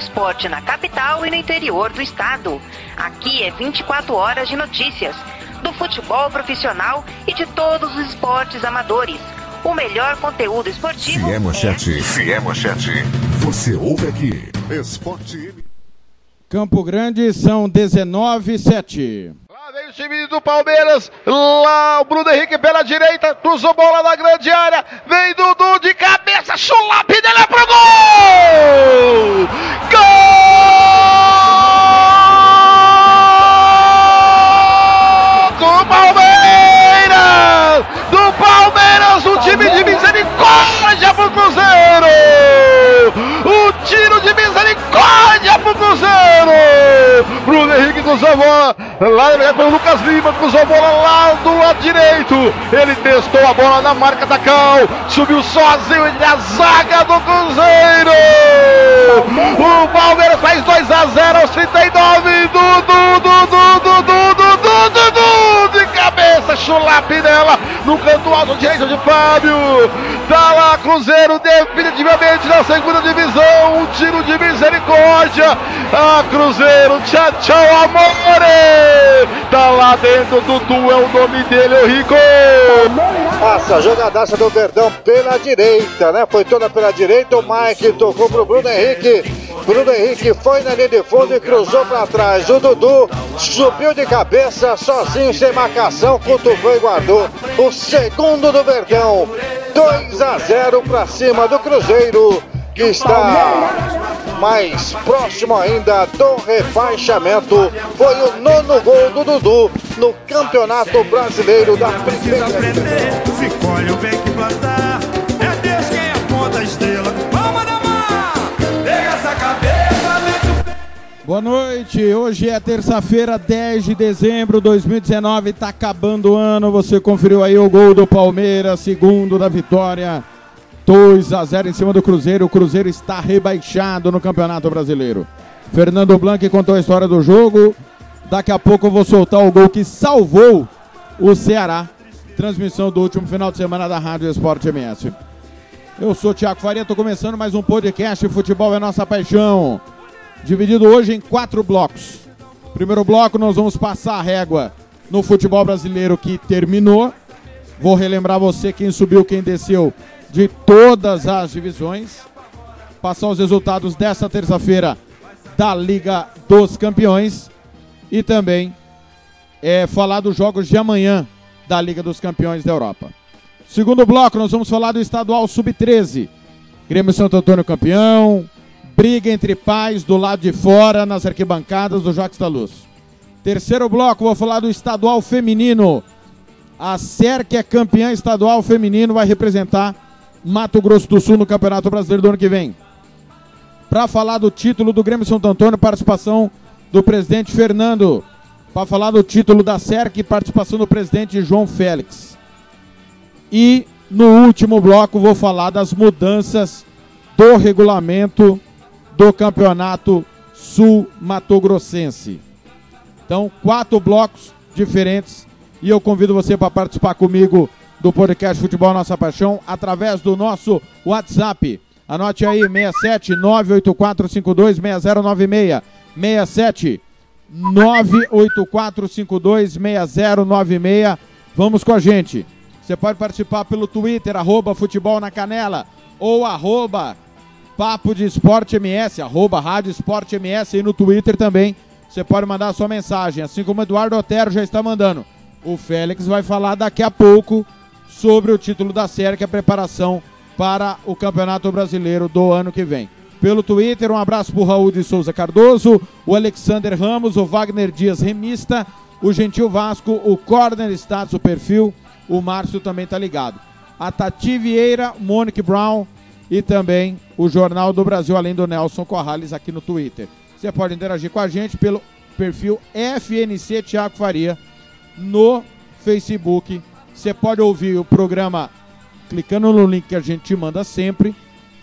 esporte na capital e no interior do estado. Aqui é 24 horas de notícias do futebol profissional e de todos os esportes amadores. O melhor conteúdo esportivo. Se é manchete, é... se é manchete, você ouve aqui. Esporte. Campo Grande são 19 7. O time do Palmeiras. Lá o Bruno Henrique pela direita. Cruzou bola na grande área. Vem Dudu de cabeça. Chulape dele é pro gol! Gol! Do Palmeiras! Do Palmeiras, o time de misericórdia pro Cruzeiro! Tiro de misericórdia pro Cruzeiro! Bruno Henrique cruzou a bola, lá para o Lucas Lima, cruzou a bola lá do lado direito. Ele testou a bola na marca da Cal, subiu sozinho entre a zaga do Cruzeiro! O Palmeiras faz 2 a 0 aos 39. Dudu, Dudu, Dudu, Dudu, Dudu, de cabeça, chulape dela no canto alto direito de Fábio. Tá lá Cruzeiro definitivamente na segunda divisão, um tiro de misericórdia. Ah, Cruzeiro, tchau, tchau, amore. Tá lá dentro, Dudu é o nome dele, o Rico. Nossa, jogadaça do Verdão pela direita, né? Foi toda pela direita, o Mike tocou pro Bruno Henrique. Bruno Henrique foi na linha de fundo e cruzou para trás. O Dudu subiu de cabeça, sozinho, sem marcação, cutucou e guardou. O segundo do Verdão. 2 a 0 para cima do Cruzeiro, que está mais próximo ainda do rebaixamento. Foi o nono gol do Dudu no Campeonato Brasileiro da Primeira Boa noite, hoje é terça-feira, 10 de dezembro de 2019, tá acabando o ano, você conferiu aí o gol do Palmeiras, segundo da vitória, 2 a 0 em cima do Cruzeiro, o Cruzeiro está rebaixado no Campeonato Brasileiro. Fernando Blanc contou a história do jogo, daqui a pouco eu vou soltar o gol que salvou o Ceará, transmissão do último final de semana da Rádio Esporte MS. Eu sou o Thiago Faria, estou começando mais um podcast Futebol é Nossa Paixão dividido hoje em quatro blocos. Primeiro bloco, nós vamos passar a régua no futebol brasileiro que terminou. Vou relembrar você quem subiu, quem desceu de todas as divisões. Passar os resultados dessa terça-feira da Liga dos Campeões. E também é, falar dos jogos de amanhã da Liga dos Campeões da Europa. Segundo bloco, nós vamos falar do estadual sub-13. Grêmio Santo Antônio campeão, briga entre pais do lado de fora nas arquibancadas do Jacques da Luz. Terceiro bloco, vou falar do estadual feminino. A SER, que é campeã estadual feminino, vai representar Mato Grosso do Sul no Campeonato Brasileiro do ano que vem. Para falar do título do Grêmio Santo Antônio, participação do presidente Fernando. Para falar do título da SERC, participação do presidente João Félix. E no último bloco vou falar das mudanças do regulamento do Campeonato Sul Mato Grossense. Então, quatro blocos diferentes e eu convido você para participar comigo do podcast Futebol Nossa Paixão através do nosso WhatsApp. Anote aí 67 98452 6096 67 98452 6096. Vamos com a gente. Você pode participar pelo Twitter, arroba Futebol na Canela ou arroba Papo de Esporte MS, arroba Rádio Esporte MS e no Twitter também. Você pode mandar a sua mensagem, assim como o Eduardo Otero já está mandando. O Félix vai falar daqui a pouco sobre o título da série, que é a preparação para o Campeonato Brasileiro do ano que vem. Pelo Twitter, um abraço para o Raul de Souza Cardoso, o Alexander Ramos, o Wagner Dias Remista, o Gentil Vasco, o Corner Status, o perfil, o Márcio também está ligado. A Tati Vieira, Monique Brown, e também o Jornal do Brasil, além do Nelson Corrales aqui no Twitter. Você pode interagir com a gente pelo perfil FNC Tiago Faria no Facebook. Você pode ouvir o programa clicando no link que a gente te manda sempre,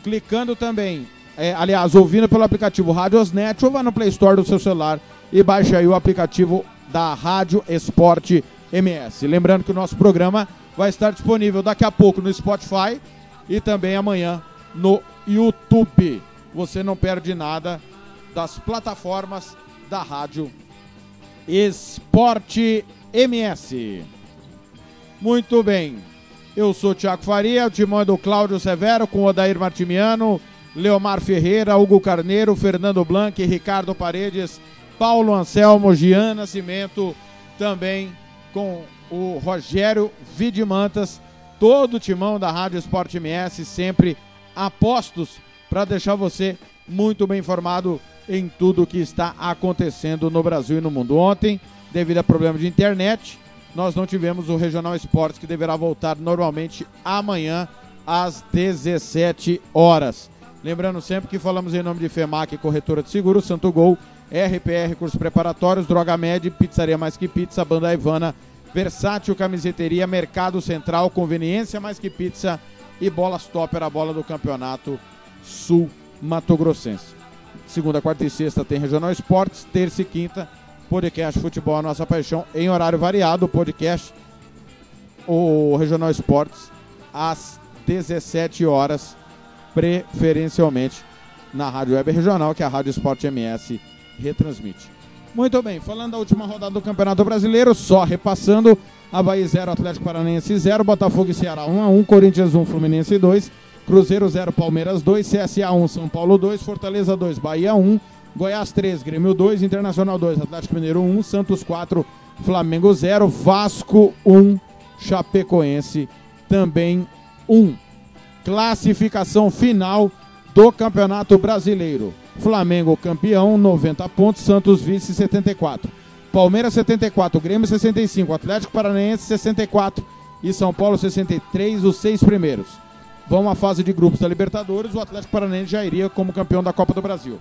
clicando também, é, aliás, ouvindo pelo aplicativo Radiosnet ou vá no Play Store do seu celular e baixa aí o aplicativo da Rádio Esporte MS. Lembrando que o nosso programa vai estar disponível daqui a pouco no Spotify e também amanhã no YouTube. Você não perde nada das plataformas da Rádio Esporte MS. Muito bem. Eu sou o Thiago Faria, o timão é do Cláudio Severo, com Odair Martimiano, Leomar Ferreira, Hugo Carneiro, Fernando Blanc, Ricardo Paredes, Paulo Anselmo, Gian Nascimento, também com o Rogério Vidimantas, todo o timão da Rádio Esporte MS, sempre apostos para deixar você muito bem informado em tudo o que está acontecendo no Brasil e no mundo. Ontem, devido a problema de internet, nós não tivemos o Regional Esportes, que deverá voltar normalmente amanhã às 17 horas. Lembrando sempre que falamos em nome de FEMAC, Corretora de Seguros, Santo Gol, RPR Cursos Preparatórios, Droga Med, Pizzaria Mais Que Pizza, Banda Ivana, Versátil Camiseteria, Mercado Central, Conveniência Mais Que Pizza e Bolas Topper, a bola do Campeonato Sul Mato Grossense. Segunda, quarta e sexta tem Regional Esportes, terça e quinta podcast Futebol a Nossa Paixão em horário variado, podcast o Regional Esportes às 17 horas, preferencialmente na Rádio Web Regional, que é a Rádio Esporte MS retransmite. Muito bem, falando da última rodada do Campeonato Brasileiro, só repassando, Havaí 0, Atlético Paranaense 0, Botafogo e Ceará 1 a 1, Corinthians 1, Fluminense 2, Cruzeiro 0, Palmeiras 2, CSA 1, São Paulo 2, Fortaleza 2, Bahia 1, Goiás 3, Grêmio 2, Internacional 2, Atlético Mineiro 1, Santos 4, Flamengo 0, Vasco 1, Chapecoense também 1. Classificação final do Campeonato Brasileiro. Flamengo campeão, 90 pontos, Santos vice 74. Palmeiras 74, Grêmio 65, Atlético Paranaense 64 e São Paulo 63, os seis primeiros. Vão à fase de grupos da Libertadores, o Atlético Paranaense já iria como campeão da Copa do Brasil.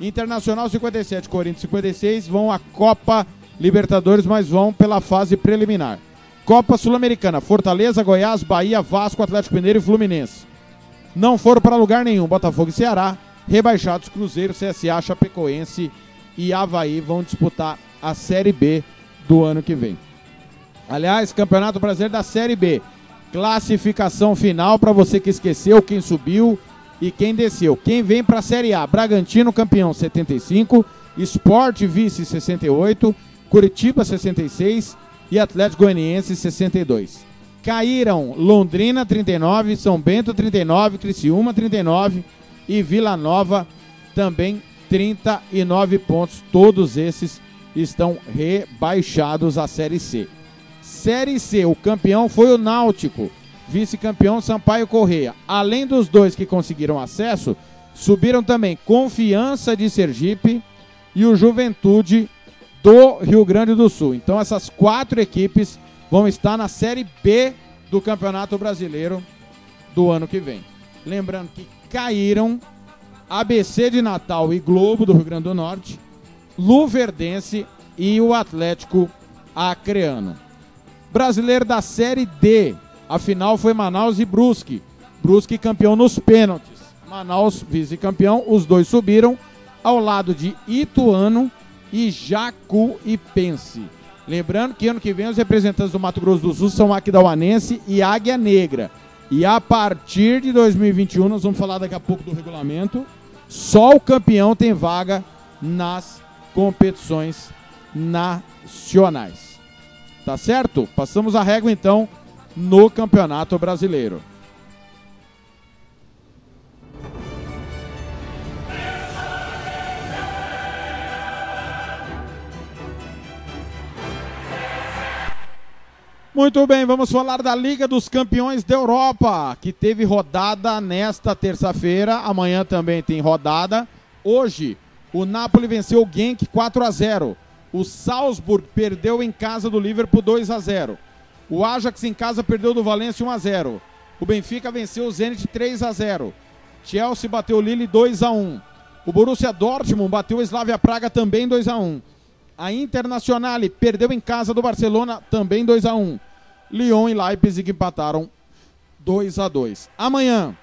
Internacional 57, Corinthians 56 vão à Copa Libertadores, mas vão pela fase preliminar. Copa Sul-Americana, Fortaleza, Goiás, Bahia, Vasco, Atlético Mineiro e Fluminense. Não foram para lugar nenhum. Botafogo e Ceará, rebaixados Cruzeiro, CSA, Chapecoense e Havaí vão disputar a Série B do ano que vem. Aliás, Campeonato Brasileiro da Série B. Classificação final para você que esqueceu quem subiu e quem desceu. Quem vem para a Série A? Bragantino campeão 75, Sport vice 68, Curitiba 66 e Atlético Goianiense 62. Caíram Londrina 39, São Bento 39, Criciúma 39 e Vila Nova também 39 pontos. Todos esses estão rebaixados à Série C. Série C, o campeão foi o Náutico vice-campeão Sampaio Correia. Além dos dois que conseguiram acesso, subiram também Confiança de Sergipe e o Juventude do Rio Grande do Sul. Então essas quatro equipes vão estar na Série B do Campeonato Brasileiro do ano que vem. Lembrando que caíram ABC de Natal e Globo do Rio Grande do Norte, Luverdense e o Atlético Acreano. Brasileiro da Série D, a final foi Manaus e Brusque. Brusque campeão nos pênaltis. Manaus vice-campeão, os dois subiram ao lado de Ituano e Jacuipense. Lembrando que ano que vem os representantes do Mato Grosso do Sul são Aquidauanense e Águia Negra. E a partir de 2021, nós vamos falar daqui a pouco do regulamento, só o campeão tem vaga nas competições nacionais. Tá certo? Passamos a régua então no Campeonato Brasileiro. Muito bem, vamos falar da Liga dos Campeões da Europa, que teve rodada nesta terça-feira. Amanhã também tem rodada. Hoje, o Napoli venceu o Genk 4 a 0. O Salzburg perdeu em casa do Liverpool 2 a 0. O Ajax em casa perdeu do Valência 1 a 0. O Benfica venceu o Zenit 3 a 0. Chelsea bateu o Lille 2 a 1. O Borussia Dortmund bateu o Slavia Praga também 2 a 1. A Internazionale perdeu em casa do Barcelona também 2 a 1. Lyon e Leipzig empataram 2 a 2. Amanhã,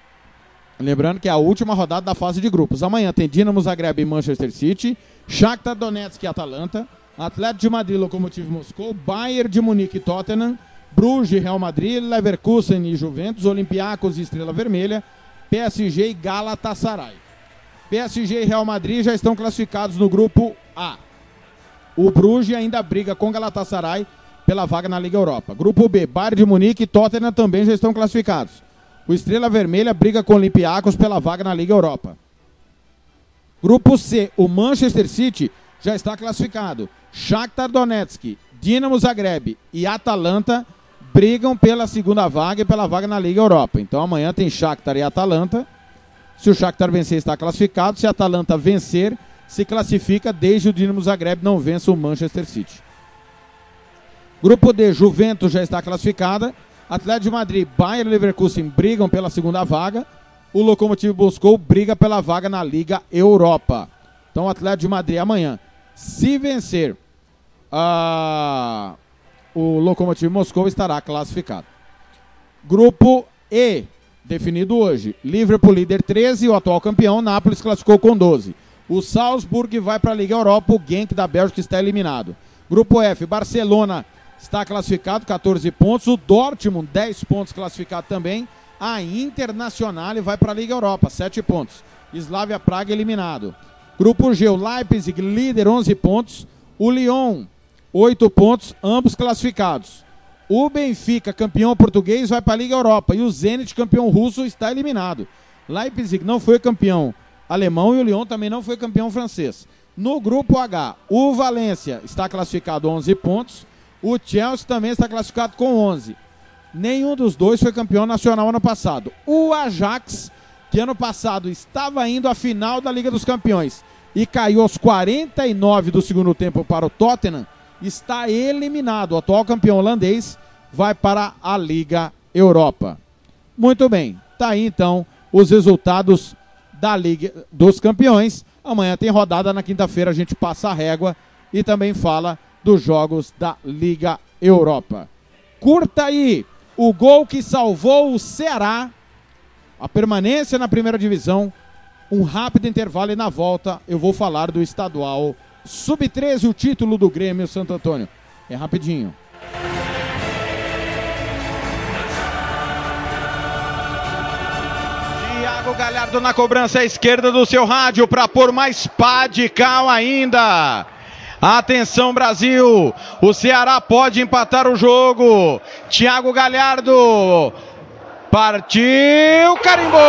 lembrando que é a última rodada da fase de grupos. Amanhã tem Dinamo Zagreb e Manchester City, Shakhtar Donetsk e Atalanta, Atlético de Madrid, Lokomotiv Moscou, Bayern de Munique e Tottenham, Bruges, Real Madrid, Leverkusen e Juventus, Olympiacos e Estrela Vermelha, PSG e Galatasaray. PSG e Real Madrid já estão classificados no grupo A. O Bruges ainda briga com Galatasaray pela vaga na Liga Europa. Grupo B, Bayern de Munique e Tottenham também já estão classificados. O Estrela Vermelha briga com Olympiacos pela vaga na Liga Europa. Grupo C, o Manchester City já está classificado. Shakhtar Donetsk, Dinamo Zagreb e Atalanta brigam pela segunda vaga e pela vaga na Liga Europa. Então amanhã tem Shakhtar e Atalanta. Se o Shakhtar vencer, está classificado. Se a Atalanta vencer, se classifica desde o Dinamo Zagreb não vença o Manchester City. Grupo D, Juventus já está classificada. Atlético de Madrid, Bayern Leverkusen brigam pela segunda vaga. O Lokomotiv Moscou briga pela vaga na Liga Europa. Então, Atlético de Madrid amanhã, se vencer o Lokomotiv Moscou, estará classificado. Grupo E, definido hoje. Liverpool líder 13, o atual campeão. Nápoles classificou com 12. O Salzburg vai para a Liga Europa. O Genk da Bélgica está eliminado. Grupo F, Barcelona está classificado, 14 pontos. O Dortmund, 10 pontos classificado também. A Internacional vai para a Liga Europa, 7 pontos. Slavia Praga eliminado. Grupo G, o Leipzig, líder, 11 pontos. O Lyon, 8 pontos, ambos classificados. O Benfica, campeão português, vai para a Liga Europa. E o Zenit, campeão russo, está eliminado. Leipzig não foi campeão alemão e o Lyon também não foi campeão francês. No grupo H, o Valência está classificado 11 pontos. O Chelsea também está classificado com 11. Nenhum dos dois foi campeão nacional ano passado. O Ajax, que ano passado estava indo à final da Liga dos Campeões e caiu aos 49 do segundo tempo para o Tottenham, está eliminado. O atual campeão holandês vai para a Liga Europa. Muito bem, tá aí então os resultados da Liga dos Campeões. Amanhã tem rodada, na quinta-feira a gente passa a régua e também fala dos jogos da Liga Europa. Curta aí o gol que salvou o Ceará, a permanência na primeira divisão. Um rápido intervalo e na volta eu vou falar do estadual Sub-13, o título do Grêmio Santo Antônio. É rapidinho. Thiago Galhardo na cobrança à esquerda do seu rádio para pôr mais pá de cal ainda. Atenção Brasil, o Ceará pode empatar o jogo. Thiago Galhardo partiu, carimbou.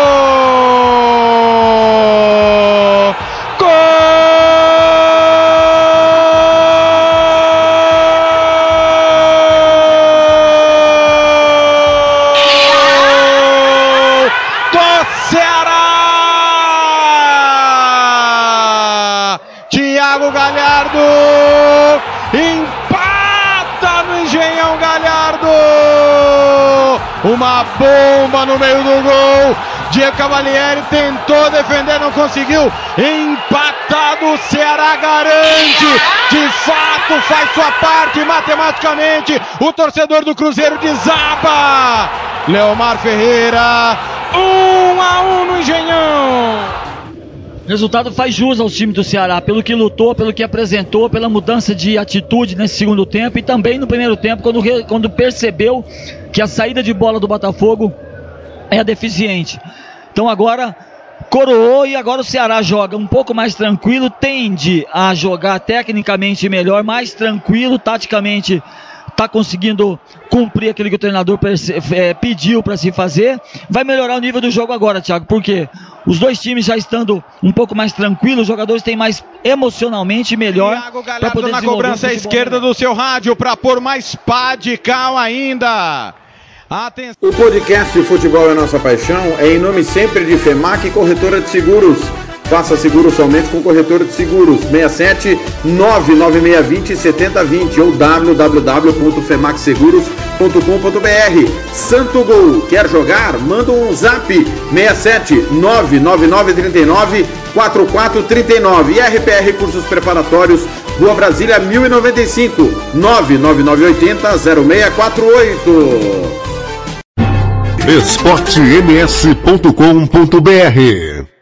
Bomba no meio do gol. Diego Cavalieri tentou defender, não conseguiu. Empatado, o Ceará garante. De fato, faz sua parte matematicamente. O torcedor do Cruzeiro desaba. Leomar Ferreira, um a um no Engenhão. O resultado faz jus ao time do Ceará, pelo que lutou, pelo que apresentou, pela mudança de atitude nesse segundo tempo e também no primeiro tempo, quando, quando percebeu que a saída de bola do Botafogo é deficiente. Então agora coroou e agora o Ceará joga um pouco mais tranquilo, tende a jogar tecnicamente melhor, mais tranquilo, taticamente está conseguindo cumprir aquilo que o treinador é, pediu para se fazer. Vai melhorar o nível do jogo agora, Thiago, porque os dois times já estando um pouco mais tranquilos, os jogadores têm mais emocionalmente melhor para poder na cobrança à esquerda do seu rádio para pôr mais pá de cal ainda. Atenção. O podcast Futebol é Nossa Paixão é em nome sempre de FEMAC Corretora de Seguros. Faça seguro somente com corretora de seguros 67 99620 7020 ou www.femaxseguros.com.br. Santo Gol, quer jogar? Manda um zap 67 99939 4439 e RPR Cursos Preparatórios, Rua Brasília 1095 99980 0648. esportems.com.br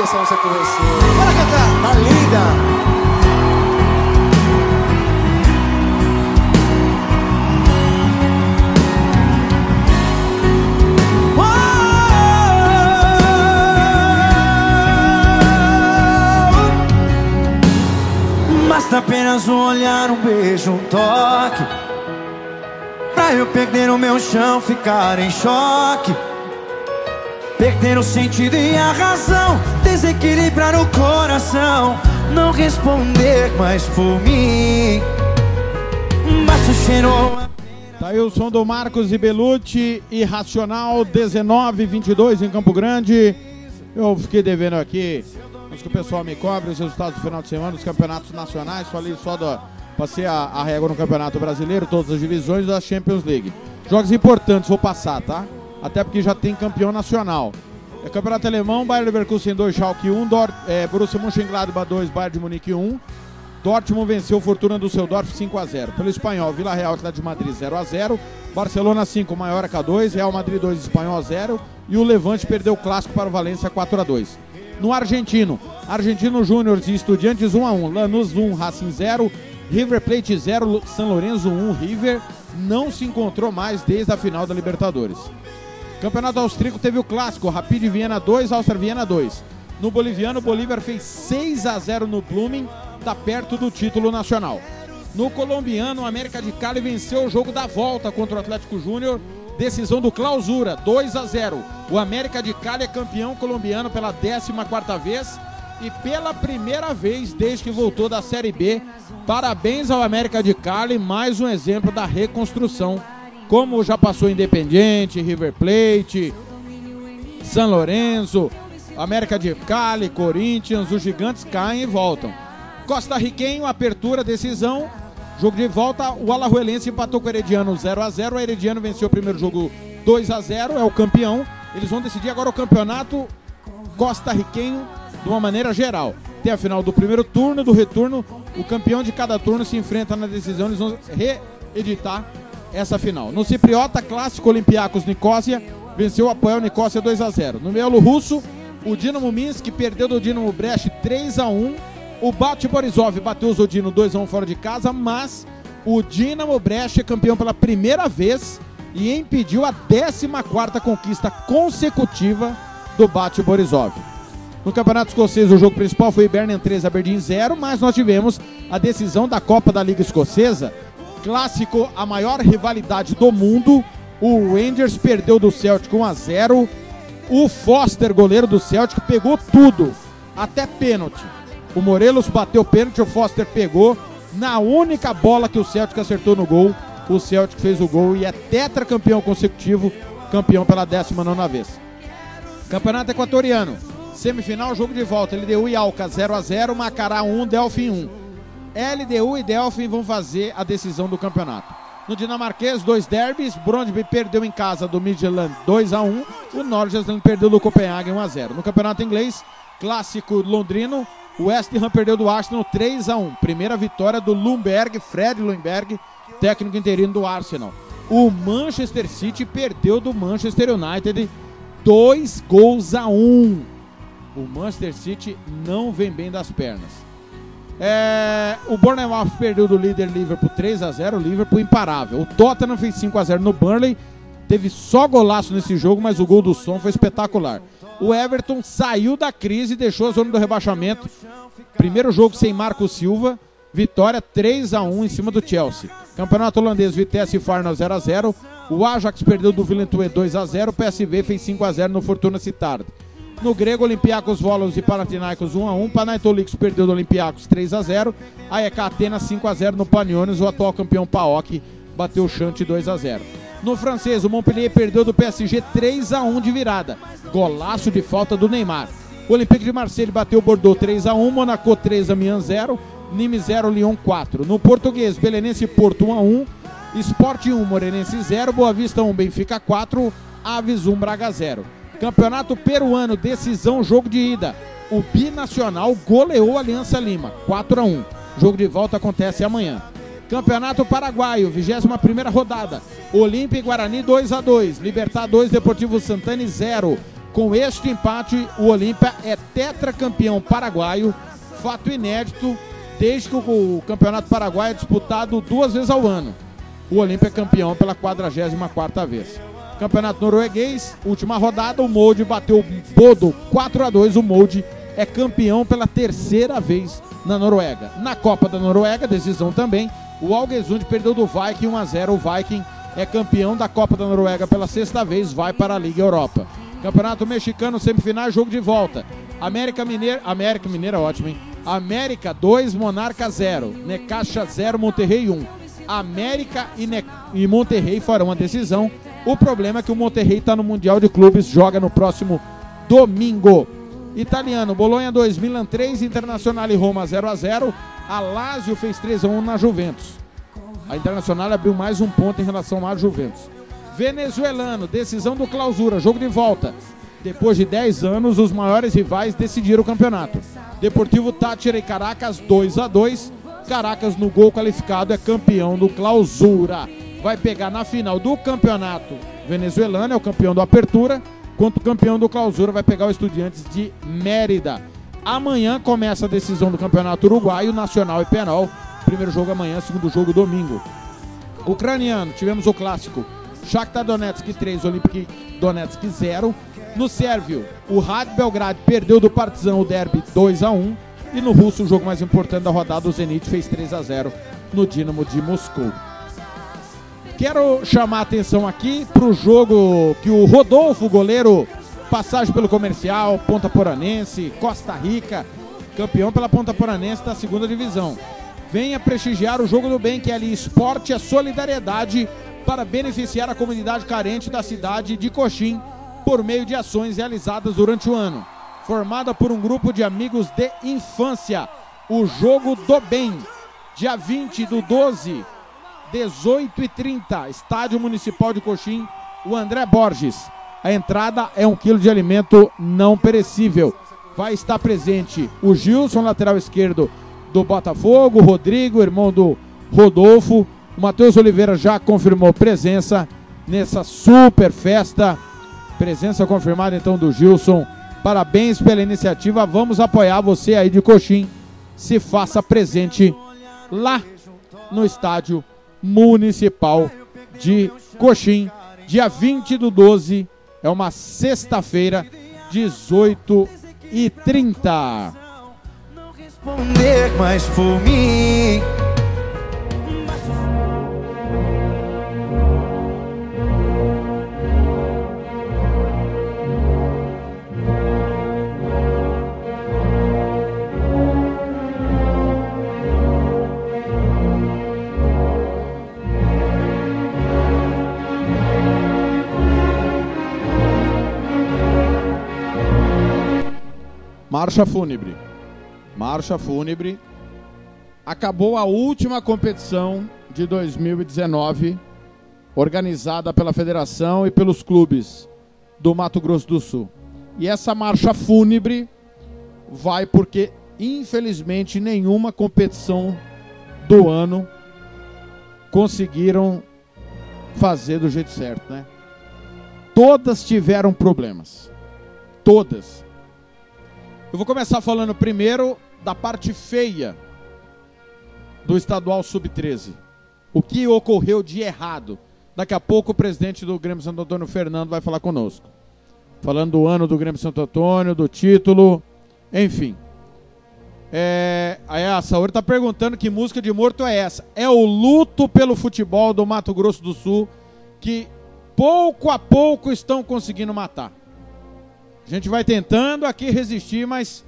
dia essa moça conheceu. Bora cantar! Tá linda! Basta tá apenas um olhar, um beijo, um toque Pra eu perder o meu chão, ficar em choque Perder o sentido e a razão, desequilibrar o coração. Não responder mais por mim. Basta o cheiro. Tá aí o som do Marcos e Belucci, Irracional 1922 em Campo Grande. Eu fiquei devendo aqui, antes que o pessoal me cobre os resultados do final de semana dos campeonatos nacionais. Falei só da. Passei a, a régua no Campeonato Brasileiro, todas as divisões da Champions League. Jogos importantes, vou passar, tá? Até porque já tem campeão nacional. É Campeonato Alemão, Bayern Leverkusen 2, Schalke 1, Dort, é, Borussia Mönchengladbach 2, Bayern de Munique 1. Dortmund venceu Fortuna do Seudorf 5 a 0. Pelo espanhol, Vila Real Atlético de Madrid 0 a 0. Barcelona 5, Maiorca 2, Real Madrid 2, Espanhol 0 e o Levante perdeu o clássico para o Valência 4 a 2. No argentino, Argentino Júnior e Estudiantes 1 a 1, Lanús 1, Racing 0, River Plate 0, San Lorenzo 1, River não se encontrou mais desde a final da Libertadores. Campeonato Austríaco teve o clássico, Rapid Viena 2, Áustria Viena 2. No boliviano, Bolívar fez 6 a 0 no Blooming, está perto do título nacional. No colombiano, o América de Cali venceu o jogo da volta contra o Atlético Júnior, decisão do clausura, 2 a 0. O América de Cali é campeão colombiano pela 14ª vez e pela primeira vez desde que voltou da Série B. Parabéns ao América de Cali, mais um exemplo da reconstrução como já passou Independiente, River Plate, San Lorenzo, América de Cali, Corinthians, os gigantes caem e voltam. Costa Riquenho, apertura, decisão. Jogo de volta, o Alajuelense empatou com o Herediano 0 a 0 O Herediano venceu o primeiro jogo 2 a 0 é o campeão. Eles vão decidir agora o campeonato Costa Riquenho de uma maneira geral. Tem a final do primeiro turno, do retorno. O campeão de cada turno se enfrenta na decisão. Eles vão reeditar essa final. No Cipriota, clássico Olympiacos Nicosia, venceu o Apoel Nicosia 2 a 0. No Russo, o Dinamo Minsk perdeu do Dinamo Brest 3 a 1. O Bate Borisov bateu o Zodino 2 a 1 fora de casa, mas o Dinamo Brest é campeão pela primeira vez e impediu a 14ª conquista consecutiva do Bate Borisov. No Campeonato Escocês, o jogo principal foi Bernard 3, Aberdeen 0, mas nós tivemos a decisão da Copa da Liga Escocesa, clássico, a maior rivalidade do mundo. O Rangers perdeu do Celtic 1 a 0. O Foster, goleiro do Celtic, pegou tudo, até pênalti. O Morelos bateu pênalti, o Foster pegou. Na única bola que o Celtic acertou no gol, o Celtic fez o gol e é tetracampeão consecutivo, campeão pela 19 vez. Campeonato Equatoriano. Semifinal, jogo de volta. LDU e Alca 0 a 0 Macará 1, Delfim 1. LDU e Delfim vão fazer a decisão do campeonato. No dinamarquês, dois derbys. Brondby perdeu em casa do Midland 2 a 1 O Norgesland perdeu do Copenhagen 1 a 0 No campeonato inglês, clássico londrino. O West Ham perdeu do Arsenal 3 a 1 Primeira vitória do Lumberg, Fred Lumberg, técnico interino do Arsenal. O Manchester City perdeu do Manchester United 2 gols a 1. O Manchester City não vem bem das pernas. É, o Bournemouth perdeu do líder Liverpool 3 a 0 o Liverpool imparável. O Tottenham fez 5 a 0 no Burnley. Teve só golaço nesse jogo, mas o gol do som foi espetacular. O Everton saiu da crise e deixou a zona do rebaixamento. Primeiro jogo sem Marco Silva. Vitória 3 a 1 em cima do Chelsea. Campeonato holandês, Vitesse e Farnell 0 a 0 O Ajax perdeu do Villeneuve 2 a 0 O PSV fez 5 a 0 no Fortuna Citardo. No grego, Olympiacos Volos e Panathinaikos 1x1. Panathinaikos perdeu do Olympiacos 3x0. AEK Atenas 5x0 no Paniones. O atual campeão Paok bateu o Chante 2x0. No francês, o Montpellier perdeu do PSG 3x1 de virada. Golaço de falta do Neymar. O Olympique de Marseille bateu Bordeaux 3x1. Monaco 3, Amiens 0. Nîmes 0, Lyon 4. No português, Belenense Porto 1x1. Sport 1, Morenense 0. Boa Vista 1, Benfica 4. Aves 1, Braga 0. Campeonato Peruano, decisão, jogo de ida. O Binacional goleou a Aliança Lima, 4 a 1. Jogo de volta acontece amanhã. Campeonato Paraguaio, 21 rodada. Olímpia e Guarani 2 a 2. Libertar 2, Deportivo Santana 0. Com este empate, o Olímpia é tetracampeão paraguaio. Fato inédito, desde que o Campeonato Paraguaio é disputado duas vezes ao ano. O Olímpia é campeão pela 44ª vez. Campeonato norueguês, última rodada, o Molde bateu o Bodo 4 a 2 O Molde é campeão pela terceira vez na Noruega. Na Copa da Noruega, decisão também, o Algesund perdeu do Viking 1 a 0. O Viking é campeão da Copa da Noruega pela sexta vez, vai para a Liga Europa. Campeonato Mexicano, semifinal, jogo de volta. América Mineira, América Mineira, ótimo, hein? América 2, Monarca 0. Necaxa 0, Monterrey 1. América e, ne e Monterrey farão a decisão. O problema é que o Monterrey está no Mundial de Clubes, joga no próximo domingo. Italiano, Bolonha 2, Milan 3, Internacional e Roma 0 a 0. A Lazio fez 3 a 1 na Juventus. A Internacional abriu mais um ponto em relação à Juventus. Venezuelano, decisão do clausura, jogo de volta. Depois de 10 anos, os maiores rivais decidiram o campeonato. Deportivo Tátira e Caracas 2 a 2. Caracas no gol qualificado é campeão do clausura. Vai pegar na final do campeonato venezuelano, é o campeão do Apertura, quanto o campeão do clausura vai pegar o Estudiantes de Mérida. Amanhã começa a decisão do campeonato uruguaio, Nacional e Penal. Primeiro jogo amanhã, segundo jogo domingo. Ucraniano, tivemos o clássico Shakhtar Donetsk 3, Olympic Donetsk 0. No sérvio, o Rad Belgrade perdeu do Partizan o derby 2 a 1 e no russo, o jogo mais importante da rodada, o Zenit fez 3 a 0 no Dinamo de Moscou. Quero chamar a atenção aqui para o jogo que o Rodolfo, goleiro, passagem pelo comercial, Ponta Poranense, Costa Rica, campeão pela Ponta Poranense da segunda divisão. Venha prestigiar o jogo do bem, que é ali esporte é solidariedade para beneficiar a comunidade carente da cidade de Coxim por meio de ações realizadas durante o ano. Formada por um grupo de amigos de infância, o Jogo do Bem, dia 20 do 12, 18 e 30, Estádio Municipal de Coxim, o André Borges. A entrada é um quilo de alimento não perecível. Vai estar presente o Gilson, lateral esquerdo do Botafogo, o Rodrigo, irmão do Rodolfo. O Matheus Oliveira já confirmou presença nessa super festa. Presença confirmada então do Gilson. Parabéns pela iniciativa. Vamos apoiar você aí de Coxim. Se faça presente lá no estádio municipal de Coxim, dia 20 do 12, é uma sexta-feira, 18 e 30. Não responder mais por mim. Marcha fúnebre. Marcha fúnebre. Acabou a última competição de 2019, organizada pela federação e pelos clubes do Mato Grosso do Sul. E essa marcha fúnebre vai porque, infelizmente, nenhuma competição do ano conseguiram fazer do jeito certo, né? Todas tiveram problemas. Todas. Eu vou começar falando primeiro da parte feia do estadual sub-13. O que ocorreu de errado? Daqui a pouco o presidente do Grêmio Santo Antônio, Fernando, vai falar conosco. Falando do ano do Grêmio Santo Antônio, do título, enfim. É, aí a Saúde está perguntando que música de morto é essa. É o luto pelo futebol do Mato Grosso do Sul que pouco a pouco estão conseguindo matar. A gente vai tentando aqui resistir, mas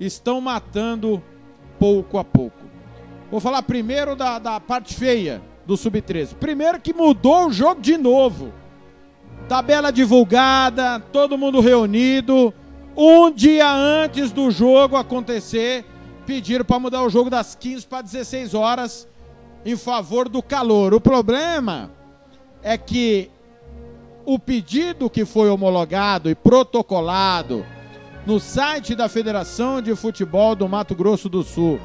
estão matando pouco a pouco. Vou falar primeiro da, da parte feia do Sub-13. Primeiro que mudou o jogo de novo. Tabela divulgada, todo mundo reunido. Um dia antes do jogo acontecer, pediram para mudar o jogo das 15 para 16 horas em favor do calor. O problema é que o pedido que foi homologado e protocolado no site da Federação de Futebol do Mato Grosso do Sul.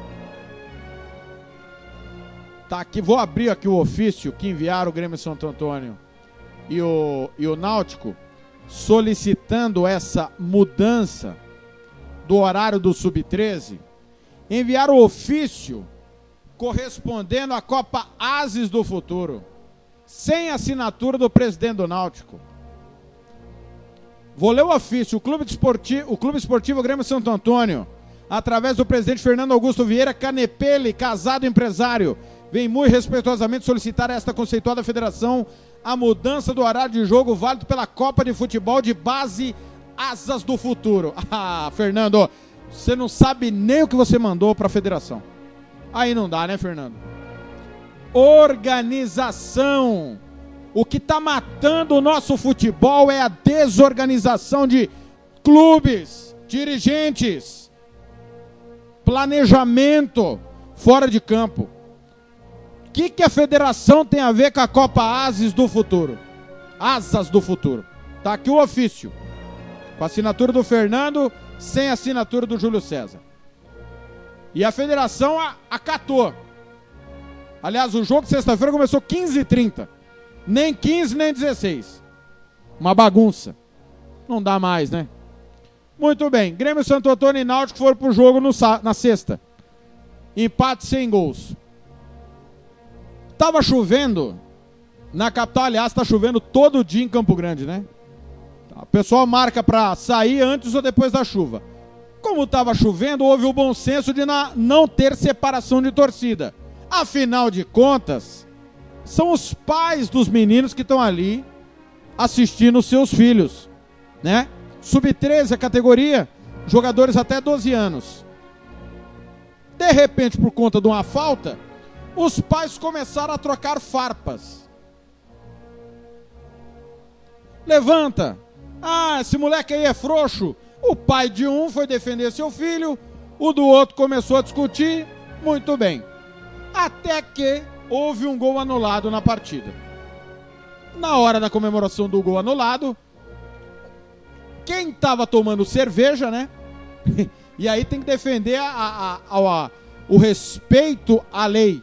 Tá aqui, vou abrir aqui o ofício que enviaram o Grêmio Santo Antônio e o, e o Náutico solicitando essa mudança do horário do Sub-13. Enviaram o ofício correspondendo à Copa Ases do Futuro sem assinatura do presidente do Náutico. Vou ler o ofício. O Clube Esportivo, o Clube Esportivo Grêmio Santo Antônio através do presidente Fernando Augusto Vieira Canepele, casado empresário, vem muito respeitosamente solicitar a esta conceituada federação a mudança do horário de jogo válido pela Copa de Futebol de base Asas do Futuro. Ah, Fernando, você não sabe nem o que você mandou para a federação. Aí não dá, né, Fernando? Organização. O que está matando o nosso futebol é a desorganização de clubes, dirigentes, planejamento fora de campo. O que, que a federação tem a ver com a Copa Ases do futuro? Asas do futuro. Tá aqui o ofício. Com a assinatura do Fernando, sem assinatura do Júlio César. E a federação acatou. Aliás, o jogo de sexta-feira começou 15h30. Nem 15, nem 16. Uma bagunça. Não dá mais, né? Muito bem. Grêmio Santo Antônio e Náutico foram pro jogo no, na sexta. Empate sem gols. Tava chovendo. Na capital, aliás, tá chovendo todo dia em Campo Grande, né? O pessoal marca para sair antes ou depois da chuva. Como estava chovendo, houve o bom senso de não ter separação de torcida. Afinal de contas, são os pais dos meninos que estão ali assistindo os seus filhos, né? Sub-13 a categoria, jogadores até 12 anos. De repente, por conta de uma falta, os pais começaram a trocar farpas. Levanta. Ah, esse moleque aí é frouxo. O pai de um foi defender seu filho, o do outro começou a discutir. Muito bem. Até que houve um gol anulado na partida. Na hora da comemoração do gol anulado, quem estava tomando cerveja, né? e aí tem que defender a, a, a, o respeito à lei.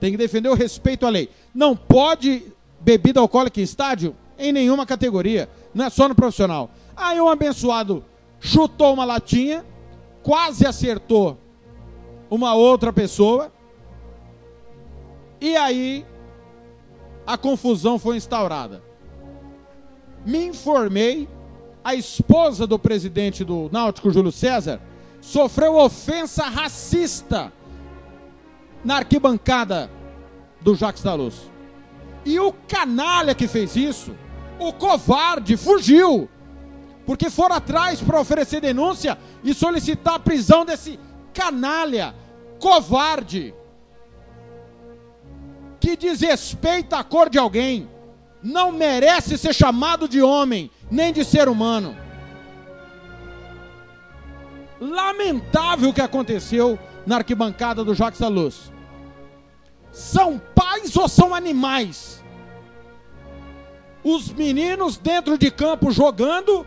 Tem que defender o respeito à lei. Não pode bebida alcoólica em estádio em nenhuma categoria, não é só no profissional. Aí um abençoado chutou uma latinha, quase acertou uma outra pessoa, e aí a confusão foi instaurada. Me informei, a esposa do presidente do Náutico, Júlio César, sofreu ofensa racista na arquibancada do Jacques da Luz. E o canalha que fez isso, o covarde, fugiu. Porque foram atrás para oferecer denúncia e solicitar a prisão desse canalha, covarde que desrespeita a cor de alguém não merece ser chamado de homem, nem de ser humano. Lamentável o que aconteceu na arquibancada do Jacques da Luz. São pais ou são animais? Os meninos dentro de campo jogando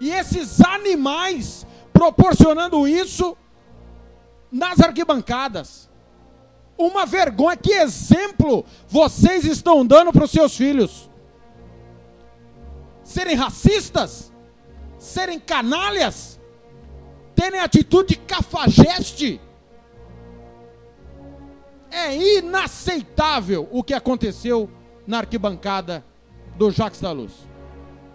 e esses animais proporcionando isso nas arquibancadas. Uma vergonha, que exemplo vocês estão dando para os seus filhos? Serem racistas? Serem canalhas? Terem atitude de cafajeste? É inaceitável o que aconteceu na arquibancada do Jacques da Luz.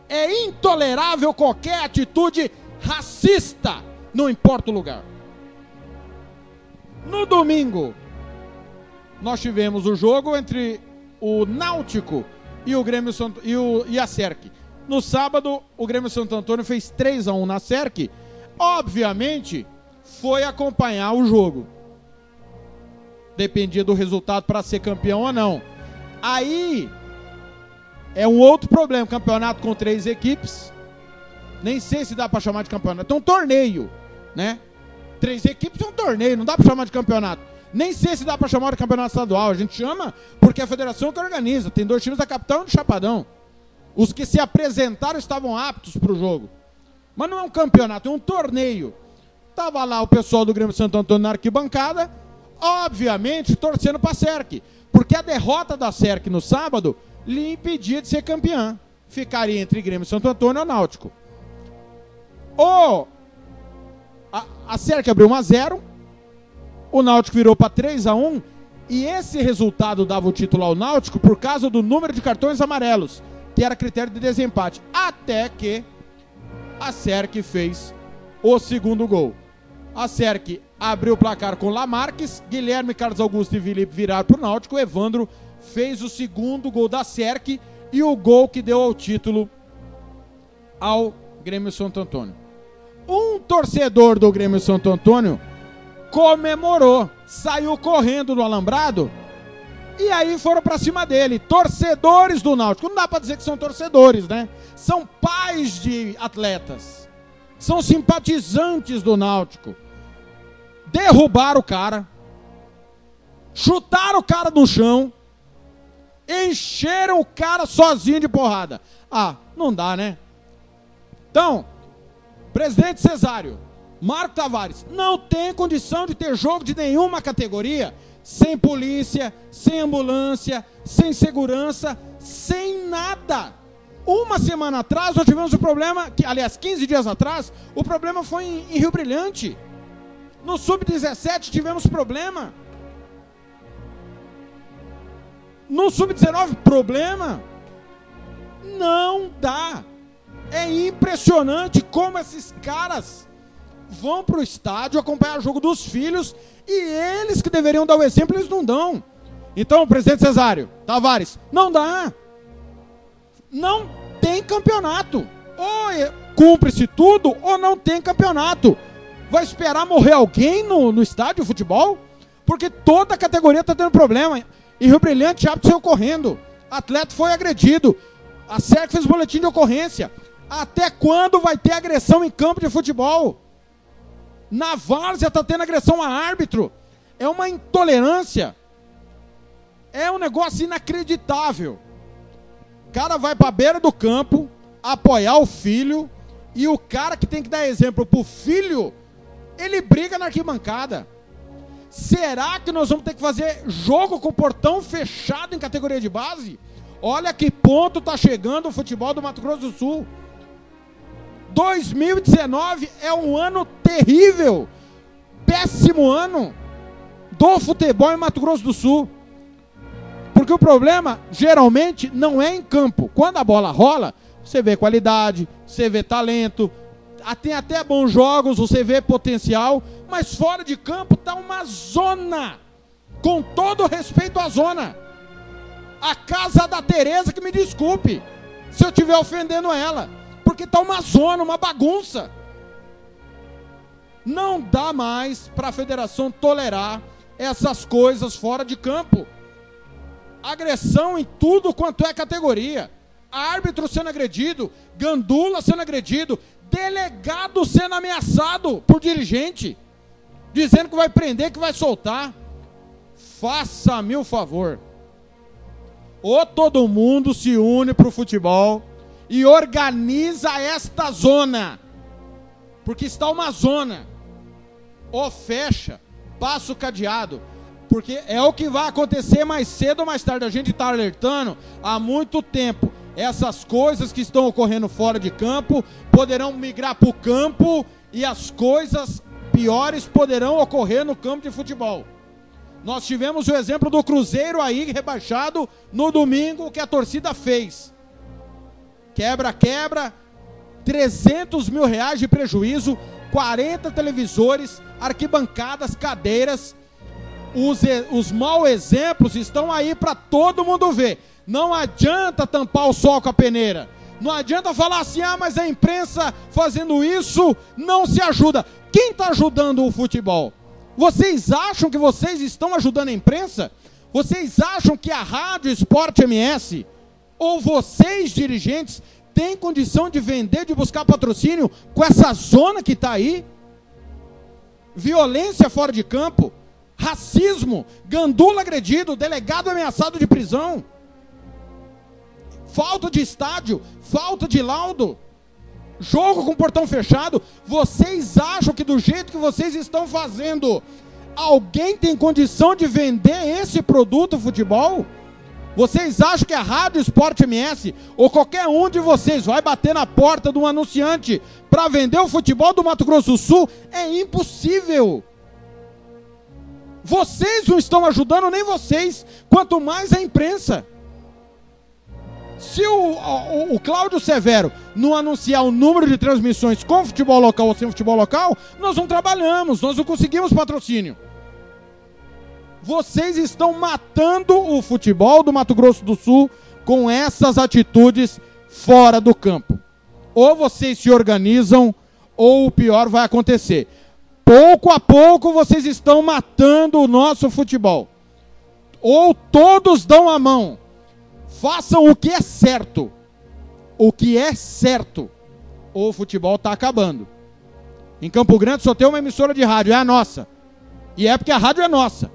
É intolerável qualquer atitude racista, não importa o lugar. No domingo, nós tivemos o jogo entre o Náutico e o Grêmio Santo, e, o, e a Serc. No sábado, o Grêmio Santo Antônio fez 3 a 1 na Serc. Obviamente, foi acompanhar o jogo. Dependia do resultado para ser campeão ou não. Aí é um outro problema, campeonato com três equipes. Nem sei se dá para chamar de campeonato. É um torneio, né? Três equipes é um torneio, não dá para chamar de campeonato. Nem sei se dá para chamar de campeonato estadual. A gente chama porque a federação que organiza. Tem dois times da capital e do Chapadão. Os que se apresentaram estavam aptos para o jogo. Mas não é um campeonato, é um torneio. Tava lá o pessoal do Grêmio Santo Antônio na arquibancada, obviamente torcendo para a SERC. Porque a derrota da SERC no sábado lhe impedia de ser campeã. Ficaria entre Grêmio Santo Antônio e Náutico. Ou a, a SERC abriu 1 a 0 o Náutico virou para 3 a 1 e esse resultado dava o título ao Náutico por causa do número de cartões amarelos, que era critério de desempate. Até que a SERC fez o segundo gol. A Serk abriu o placar com Lamarques, Guilherme, Carlos Augusto e Felipe viraram Náutico. O Evandro fez o segundo gol da Serk e o gol que deu ao título ao Grêmio Santo Antônio. Um torcedor do Grêmio Santo Antônio comemorou, saiu correndo do alambrado e aí foram para cima dele. Torcedores do Náutico. Não dá para dizer que são torcedores, né? São pais de atletas. São simpatizantes do Náutico. Derrubaram o cara. Chutaram o cara no chão. Encheram o cara sozinho de porrada. Ah, não dá, né? Então, presidente Cesário, Marco Tavares, não tem condição de ter jogo de nenhuma categoria sem polícia, sem ambulância, sem segurança, sem nada. Uma semana atrás nós tivemos um problema, que, aliás, 15 dias atrás, o problema foi em, em Rio Brilhante. No Sub-17 tivemos problema. No Sub-19, problema. Não dá. É impressionante como esses caras vão para o estádio acompanhar o jogo dos filhos e eles que deveriam dar o exemplo, eles não dão. Então, presidente Cesário, Tavares, não dá. Não tem campeonato. Ou é, cumpre-se tudo, ou não tem campeonato. Vai esperar morrer alguém no, no estádio de futebol? Porque toda a categoria está tendo problema. E Rio Brilhante Hábito saiu correndo. Atleta foi agredido. A SERC fez boletim de ocorrência. Até quando vai ter agressão em campo de futebol? Na várzea está tendo agressão a árbitro. É uma intolerância. É um negócio inacreditável. O cara vai para a beira do campo apoiar o filho e o cara que tem que dar exemplo para o filho, ele briga na arquibancada. Será que nós vamos ter que fazer jogo com portão fechado em categoria de base? Olha que ponto está chegando o futebol do Mato Grosso do Sul. 2019 é um ano terrível, péssimo ano do futebol em Mato Grosso do Sul. Porque o problema, geralmente, não é em campo. Quando a bola rola, você vê qualidade, você vê talento, tem até bons jogos, você vê potencial, mas fora de campo está uma zona. Com todo respeito à zona. A casa da Tereza que me desculpe se eu estiver ofendendo ela porque está uma zona, uma bagunça. Não dá mais para a federação tolerar essas coisas fora de campo. Agressão em tudo quanto é categoria. Árbitro sendo agredido, gandula sendo agredido, delegado sendo ameaçado por dirigente, dizendo que vai prender, que vai soltar. Faça-me o favor. Ou todo mundo se une para o futebol e organiza esta zona. Porque está uma zona. Ou fecha, passa o cadeado. Porque é o que vai acontecer mais cedo ou mais tarde. A gente está alertando há muito tempo. Essas coisas que estão ocorrendo fora de campo poderão migrar para o campo e as coisas piores poderão ocorrer no campo de futebol. Nós tivemos o exemplo do Cruzeiro aí rebaixado no domingo que a torcida fez quebra-quebra, 300 mil reais de prejuízo, 40 televisores, arquibancadas, cadeiras. Os, os exemplos estão aí para todo mundo ver. Não adianta tampar o sol com a peneira. Não adianta falar assim, ah, mas a imprensa fazendo isso não se ajuda. Quem está ajudando o futebol? Vocês acham que vocês estão ajudando a imprensa? Vocês acham que a Rádio Esporte MS ou vocês, dirigentes, têm condição de vender, de buscar patrocínio com essa zona que está aí? Violência fora de campo, racismo, gandula agredido, delegado ameaçado de prisão, falta de estádio, falta de laudo, jogo com portão fechado. Vocês acham que do jeito que vocês estão fazendo, alguém tem condição de vender esse produto futebol? Vocês acham que a Rádio Esporte MS ou qualquer um de vocês vai bater na porta de um anunciante para vender o futebol do Mato Grosso do Sul? É impossível. Vocês não estão ajudando nem vocês, quanto mais a imprensa. Se o, o, o Cláudio Severo não anunciar o número de transmissões com futebol local ou sem futebol local, nós não trabalhamos, nós não conseguimos patrocínio. Vocês estão matando o futebol do Mato Grosso do Sul com essas atitudes fora do campo. Ou vocês se organizam, ou o pior vai acontecer. Pouco a pouco vocês estão matando o nosso futebol. Ou todos dão a mão Façam o que é certo. O que é certo. Ou o futebol está acabando. Em Campo Grande só tem uma emissora de rádio, é a nossa. E é porque a rádio é nossa.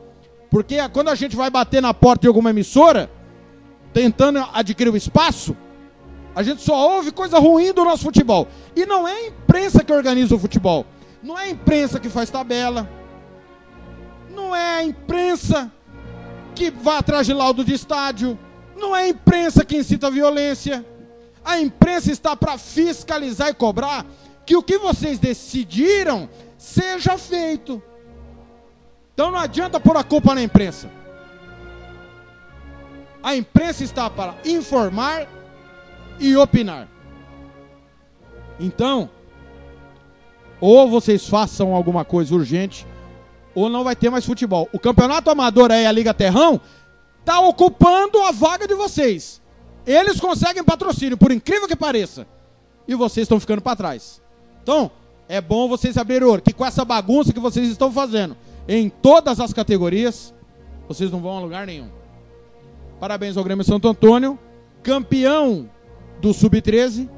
Porque quando a gente vai bater na porta de alguma emissora, tentando adquirir o espaço, a gente só ouve coisa ruim do nosso futebol. E não é a imprensa que organiza o futebol. Não é a imprensa que faz tabela. Não é a imprensa que vai atrás de laudo de estádio. Não é a imprensa que incita a violência. A imprensa está para fiscalizar e cobrar que o que vocês decidiram seja feito. Então não adianta pôr a culpa na imprensa. A imprensa está para informar e opinar. Então, ou vocês façam alguma coisa urgente, ou não vai ter mais futebol. O campeonato amador aí, a Liga Terrão, está ocupando a vaga de vocês. Eles conseguem patrocínio, por incrível que pareça. E vocês estão ficando para trás. Então, é bom vocês abrirem o olho, que com essa bagunça que vocês estão fazendo em todas as categorias, vocês não vão a lugar nenhum. Parabéns ao Grêmio Santo Antônio, campeão do Sub-13,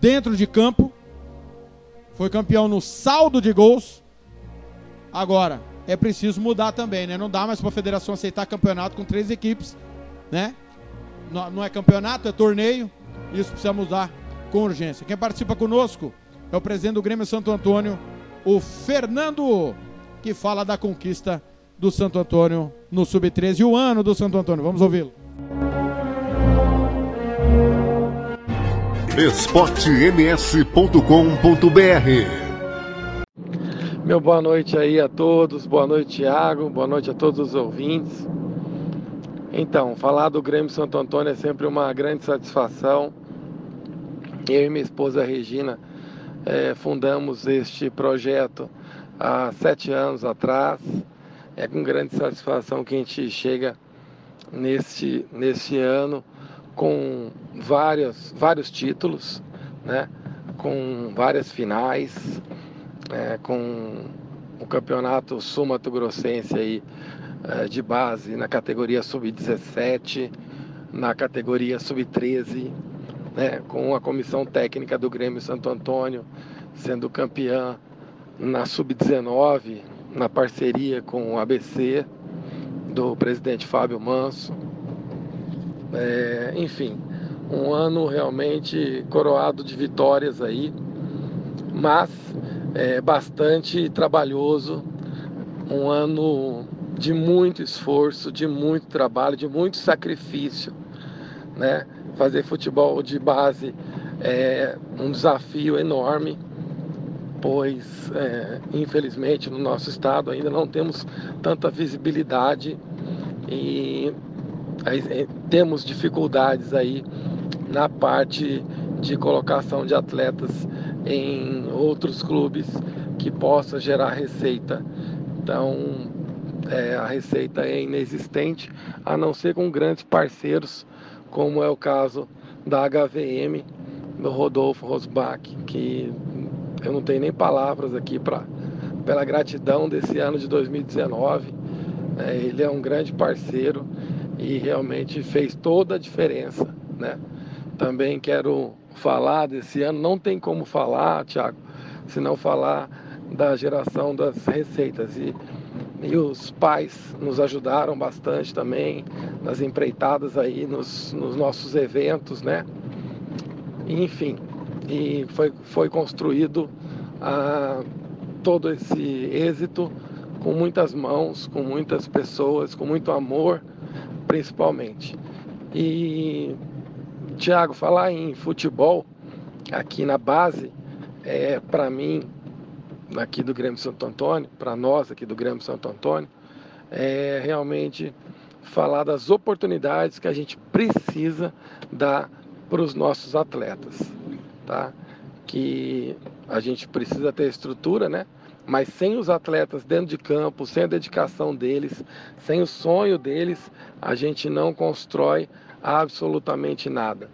dentro de campo. Foi campeão no saldo de gols. Agora, é preciso mudar também, né? Não dá mais para a federação aceitar campeonato com três equipes, né? Não, é campeonato, é torneio. Isso precisa mudar com urgência. Quem participa conosco é o presidente do Grêmio Santo Antônio, o Fernando, que fala da conquista do Santo Antônio no Sub-13 e o ano do Santo Antônio. Vamos ouvi-lo. esportems.com.br meu boa noite aí a todos, boa noite Tiago, boa noite a todos os ouvintes. Então, falar do Grêmio Santo Antônio é sempre uma grande satisfação. Eu e minha esposa Regina é, fundamos este projeto há sete anos atrás. É com grande satisfação que a gente chega neste, neste ano com vários, vários títulos, né? com várias finais é, com o campeonato sul-mato grossense aí, é, de base na categoria sub-17, na categoria sub-13, né, com a comissão técnica do Grêmio Santo Antônio sendo campeã na sub-19, na parceria com o ABC do presidente Fábio Manso. É, enfim, um ano realmente coroado de vitórias aí, mas é, bastante trabalhoso, um ano de muito esforço, de muito trabalho, de muito sacrifício. Né? Fazer futebol de base é um desafio enorme, pois é, infelizmente no nosso estado ainda não temos tanta visibilidade e é, temos dificuldades aí na parte de colocação de atletas em outros clubes que possa gerar receita. Então, é, a receita é inexistente, a não ser com grandes parceiros, como é o caso da HVM, do Rodolfo Rosbach, que eu não tenho nem palavras aqui para pela gratidão desse ano de 2019. É, ele é um grande parceiro e realmente fez toda a diferença, né? Também quero falar desse ano, não tem como falar, Tiago, se não falar da geração das receitas. E, e os pais nos ajudaram bastante também nas empreitadas aí, nos, nos nossos eventos, né? Enfim, e foi, foi construído ah, todo esse êxito com muitas mãos, com muitas pessoas, com muito amor, principalmente. E Tiago, falar em futebol aqui na base, é, para mim, aqui do Grêmio Santo Antônio, para nós aqui do Grêmio Santo Antônio, é realmente falar das oportunidades que a gente precisa dar para os nossos atletas, tá? Que a gente precisa ter estrutura, né? Mas sem os atletas dentro de campo, sem a dedicação deles, sem o sonho deles, a gente não constrói absolutamente nada.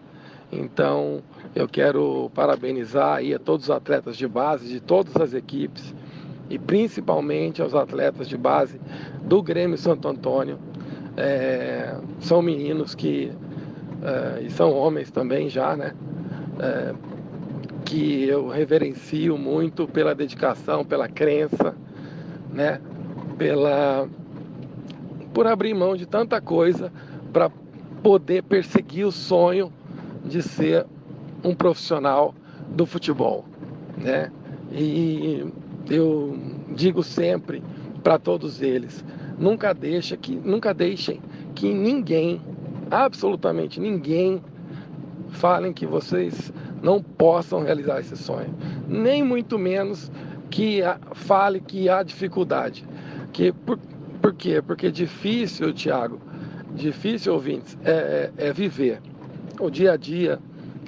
Então, eu quero parabenizar aí a todos os atletas de base de todas as equipes e principalmente aos atletas de base do Grêmio Santo Antônio. É, são meninos que é, e são homens também já, né? É, que eu reverencio muito pela dedicação, pela crença, né? Pela por abrir mão de tanta coisa para poder perseguir o sonho de ser um profissional do futebol, né? E eu digo sempre para todos eles, nunca deixa que nunca deixem que ninguém, absolutamente ninguém falem que vocês não possam realizar esse sonho, nem muito menos que fale que há dificuldade. Que por, por quê? Porque difícil, Tiago, difícil, ouvintes, é, é, é, viver. O dia a dia,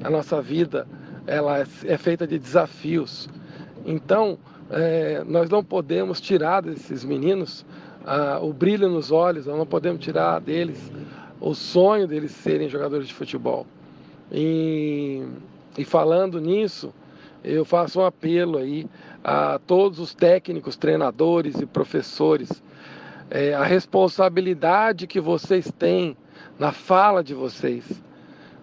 a nossa vida, ela é, é feita de desafios. Então, é, nós não podemos tirar desses meninos ah, o brilho nos olhos, nós não podemos tirar deles o sonho deles serem jogadores de futebol. E, e falando nisso, eu faço um apelo aí a todos os técnicos, treinadores e professores. É, a responsabilidade que vocês têm na fala de vocês.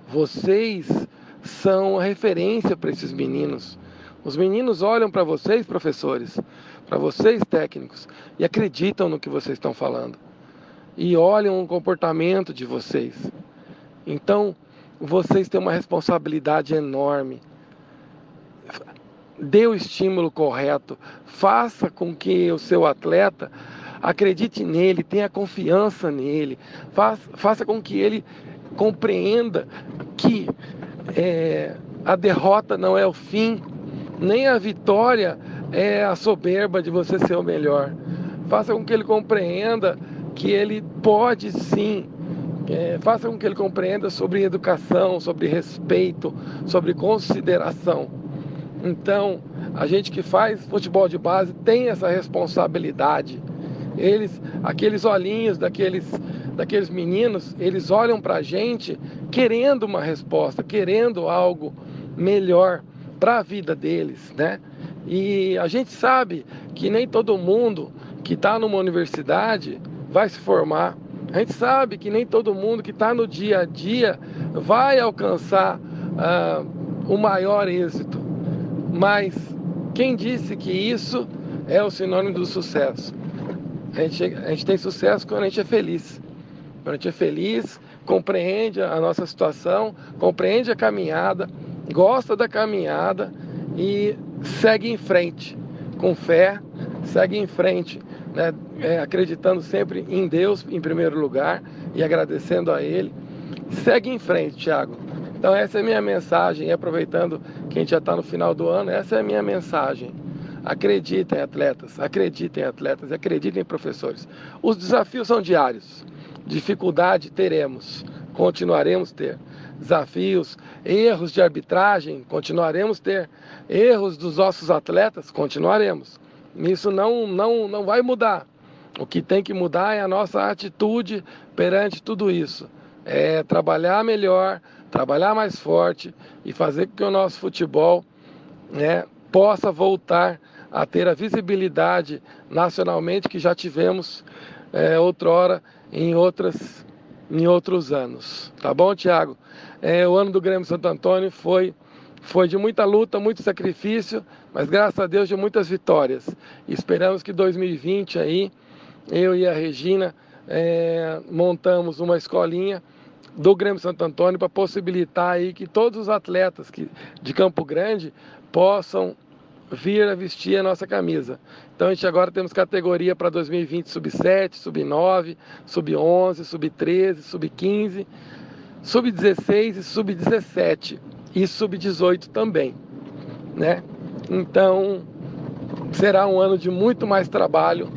Vocês são a referência para esses meninos. Os meninos olham para vocês, professores, para vocês, técnicos, e acreditam no que vocês estão falando. E olham o comportamento de vocês. Então, vocês têm uma responsabilidade enorme. Dê o estímulo correto, faça com que o seu atleta acredite nele, tenha confiança nele, faça, faça com que ele compreenda que é, a derrota não é o fim, nem a vitória é a soberba de você ser o melhor. Faça com que ele compreenda que ele pode sim é, faça com que ele compreenda sobre educação, sobre respeito, sobre consideração. Então, a gente que faz futebol de base tem essa responsabilidade. Eles, aqueles olhinhos daqueles, daqueles meninos, eles olham para a gente querendo uma resposta, querendo algo melhor para a vida deles, né? E a gente sabe que nem todo mundo que está numa universidade vai se formar a gente sabe que nem todo mundo que está no dia a dia vai alcançar uh, o maior êxito, mas quem disse que isso é o sinônimo do sucesso? A gente, a gente tem sucesso quando a gente é feliz. Quando a gente é feliz, compreende a nossa situação, compreende a caminhada, gosta da caminhada e segue em frente, com fé, segue em frente né, é, acreditando sempre em Deus em primeiro lugar e agradecendo a Ele. Segue em frente, Tiago. Então essa é a minha mensagem, e aproveitando que a gente já está no final do ano, essa é a minha mensagem. Acreditem, atletas, acreditem, atletas, acreditem, professores. Os desafios são diários. Dificuldade teremos, continuaremos ter. Desafios, erros de arbitragem, continuaremos ter. Erros dos nossos atletas, continuaremos. Isso não, não, não vai mudar. O que tem que mudar é a nossa atitude perante tudo isso. É trabalhar melhor, trabalhar mais forte e fazer com que o nosso futebol né, possa voltar a ter a visibilidade nacionalmente que já tivemos é, outrora em, outras, em outros anos. Tá bom, Tiago? É, o ano do Grêmio Santo Antônio foi foi de muita luta, muito sacrifício, mas graças a Deus de muitas vitórias. Esperamos que 2020 aí, eu e a Regina é, montamos uma escolinha do Grêmio Santo Antônio para possibilitar aí que todos os atletas que, de Campo Grande possam vir a vestir a nossa camisa. Então a gente agora temos categoria para 2020 sub-7, sub-9, sub-11, sub-13, sub-15, sub-16 e sub-17 e sub-18 também, né? Então, será um ano de muito mais trabalho,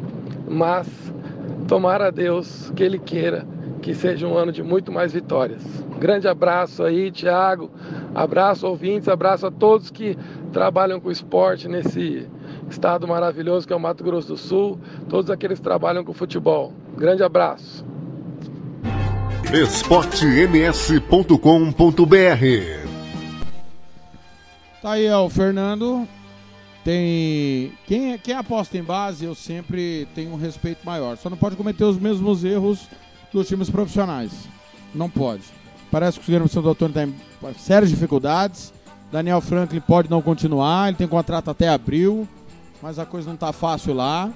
mas tomara a Deus que Ele queira que seja um ano de muito mais vitórias. Grande abraço aí, Thiago. Abraço ouvintes, abraço a todos que trabalham com esporte nesse estado maravilhoso que é o Mato Grosso do Sul, todos aqueles que trabalham com futebol. Grande abraço. esportems.com.br Tá aí, ó, o Fernando. Tem. Quem, quem aposta em base, eu sempre tenho um respeito maior. Só não pode cometer os mesmos erros dos times profissionais. Não pode. Parece que o Guilherme Santo Antônio tem sérias dificuldades. Daniel Franklin pode não continuar, ele tem contrato até abril, mas a coisa não tá fácil lá.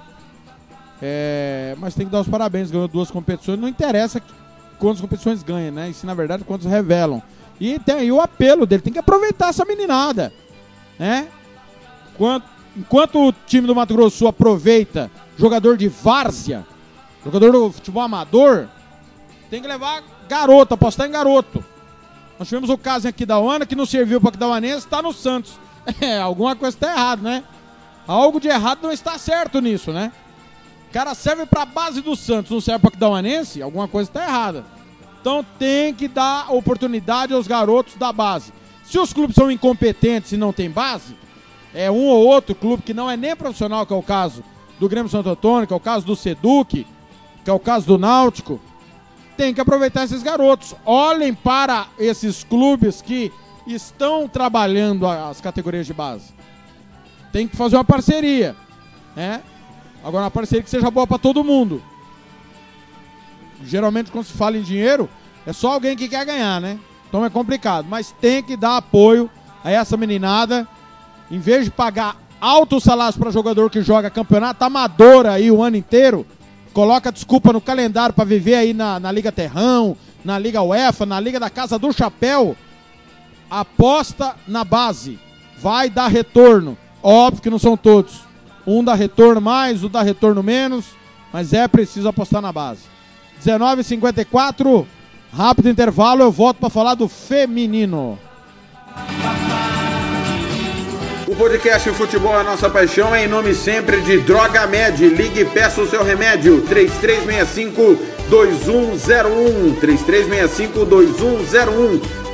É, mas tem que dar os parabéns, ganhou duas competições. Não interessa quantas competições ganha, né? E se na verdade quantos revelam. E tem aí o apelo dele, tem que aproveitar essa meninada, né? Enquanto, o time do Mato Grosso aproveita jogador de várzea, jogador do futebol amador, tem que levar garoto, apostar em garoto. Nós tivemos o caso aqui da Ana que não serviu para Aquidauanense, está no Santos. É, alguma coisa está errada, né? Algo de errado não está certo nisso, né? O cara serve para a base do Santos, não serve para Aquidauanense, alguma coisa está errada. Então tem que dar oportunidade aos garotos da base. Se os clubes são incompetentes e não tem base, é um ou outro clube que não é nem profissional, que é o caso do Grêmio Santo Antônio, que é o caso do Seduc, que é o caso do Náutico, tem que aproveitar esses garotos. Olhem para esses clubes que estão trabalhando as categorias de base. Tem que fazer uma parceria, né? Agora uma parceria que seja boa para todo mundo. Geralmente quando se fala em dinheiro, é só alguém que quer ganhar, né? Então é complicado, mas tem que dar apoio a essa meninada. Em vez de pagar altos salários para jogador que joga campeonato amador aí o ano inteiro, coloca desculpa no calendário para viver aí na, na Liga Terrão, na Liga UEFA, na Liga da Casa do Chapéu. Aposta na base. Vai dar retorno. Óbvio que não são todos. Um dá retorno mais, um dá retorno menos, mas é preciso apostar na base. 19h54, rápido intervalo, eu volto para falar do feminino. O podcast Futebol é Nossa Paixão é em nome sempre de Droga Med. Ligue e peça o seu remédio. 3365 2101. 3365 2101.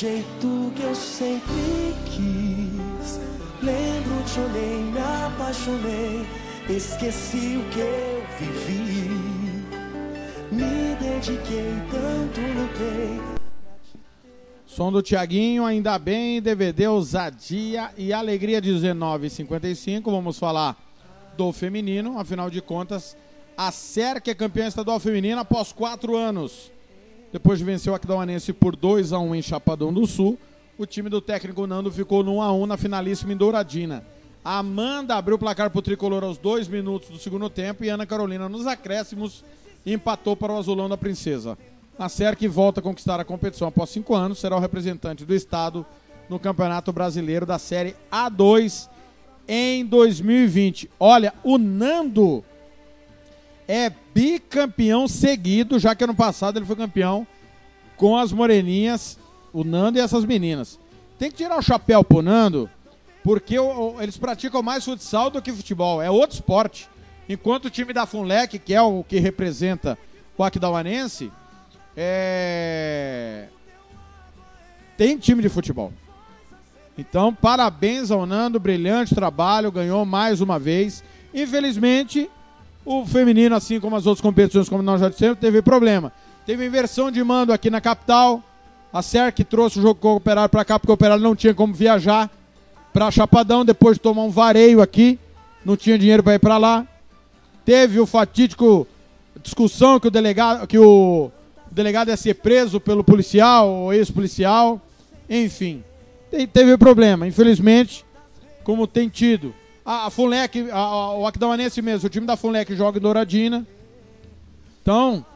jeito que eu sempre quis. Lembro, te olhei, me apaixonei, esqueci o que eu vivi. Me dediquei, tanto lutei. Som do Tiaguinho, ainda bem, DVD Ousadia e Alegria 1955. Vamos falar do feminino, afinal de contas, a SER que é campeã estadual feminina após quatro anos. Depois de vencer o Aquidauanense por 2 a 1 em Chapadão do Sul, o time do técnico Nando ficou no 1 a 1 na finalíssima em Douradina. Amanda abriu o placar para o tricolor aos dois minutos do segundo tempo e Ana Carolina, nos acréscimos, empatou para o azulão da Princesa. A que volta a conquistar a competição após cinco anos será o representante do estado no Campeonato Brasileiro da Série A2 em 2020. Olha, o Nando é bicampeão seguido, já que ano passado ele foi campeão com as moreninhas, o Nando e essas meninas. Tem que tirar o chapéu pro Nando, porque o- o- eles praticam mais futsal do que futebol, é outro esporte. Enquanto o time da Funlec, que é o que representa o Aquidauanense, é... tem time de futebol. Então, parabéns ao Nando, brilhante trabalho, ganhou mais uma vez. Infelizmente, o feminino, assim como as outras competições, como nós já dissemos, teve problema. Teve inversão de mando aqui na capital. A SERC trouxe o jogo com o Operário para cá, porque o Operário não tinha como viajar para Chapadão, depois de tomar um vareio aqui. Não tinha dinheiro para ir para lá. Teve o fatídico discussão que o delegado, que o delegado ia ser preso pelo policial ou ex-policial. Enfim, teve problema. Infelizmente, como tem tido. A, a Funlec, a, a, o Aquidauanense mesmo, o time da Funlec joga em Douradina. Então,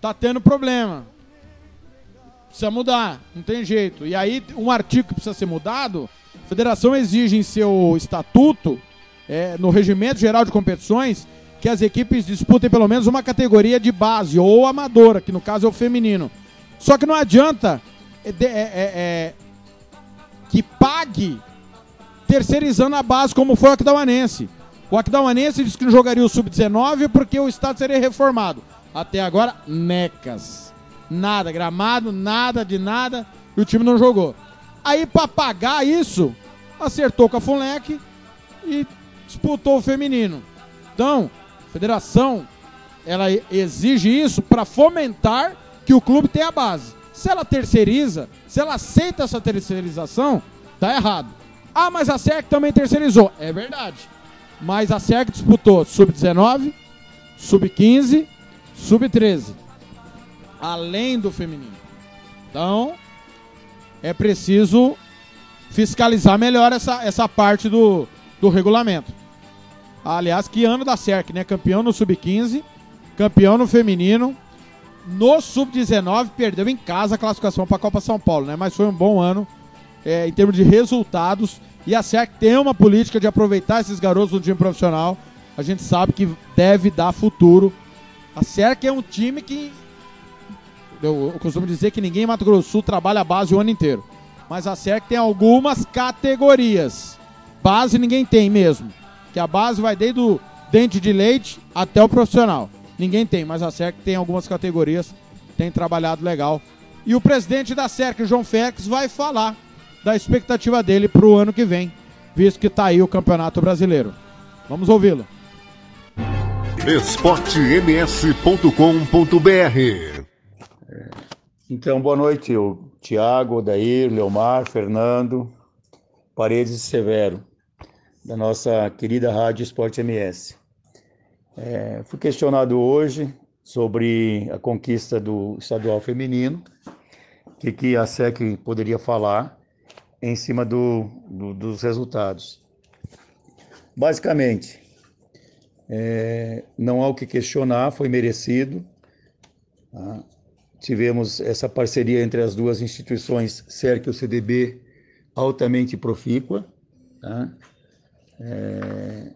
tá tendo problema. Precisa mudar, não tem jeito. E aí, um artigo que precisa ser mudado, a federação exige em seu estatuto, é, no regimento geral de competições, que as equipes disputem pelo menos uma categoria de base ou amadora, que no caso é o feminino. Só que não adianta é, é, é, é que pague terceirizando a base, como foi o Aquidauanense. O Aquidauanense disse que não jogaria o Sub-19 porque o estado seria reformado. Até agora, necas. Nada, gramado, nada de nada, e o time não jogou. Aí, para pagar isso, acertou com a Funlec e disputou o feminino. Então, a federação, ela exige isso para fomentar que o clube tenha a base. Se ela terceiriza, se ela aceita essa terceirização, tá errado. Ah, mas a SERC também terceirizou. É verdade. Mas a SERC disputou sub-19, sub-15, sub-13. Além do feminino. Então, é preciso fiscalizar melhor essa, essa parte do, do regulamento. Aliás, que ano da SERC, né? Campeão no sub-15, campeão no feminino. No sub-19, perdeu em casa a classificação para a Copa São Paulo, né? Mas foi um bom ano é, em termos de resultados. E a SERC tem uma política de aproveitar esses garotos do time profissional. A gente sabe que deve dar futuro. A SERC é um time que. Eu, costumo dizer que ninguém em Mato Grosso do Sul trabalha a base o ano inteiro. Mas a SERC tem algumas categorias. Base ninguém tem mesmo. Que a base vai desde o dente de leite até o profissional. Ninguém tem, mas a SERC tem algumas categorias, tem trabalhado legal. E o presidente da SERC, João Félix, vai falar da expectativa dele para o ano que vem, visto que está aí o Campeonato Brasileiro. Vamos ouvi-lo. esportems.com.br Então, boa noite, o Tiago, Odair, Leomar, Fernando, Paredes e Severo, da nossa querida Rádio Esporte MS. É, fui questionado hoje sobre a conquista do estadual feminino, o que, que a SEC poderia falar em cima do, do, dos resultados. Basicamente, é, não há o que questionar, foi merecido. Tá? Tivemos essa parceria entre as duas instituições, CERC e o CDB, altamente profícua. Tá? É,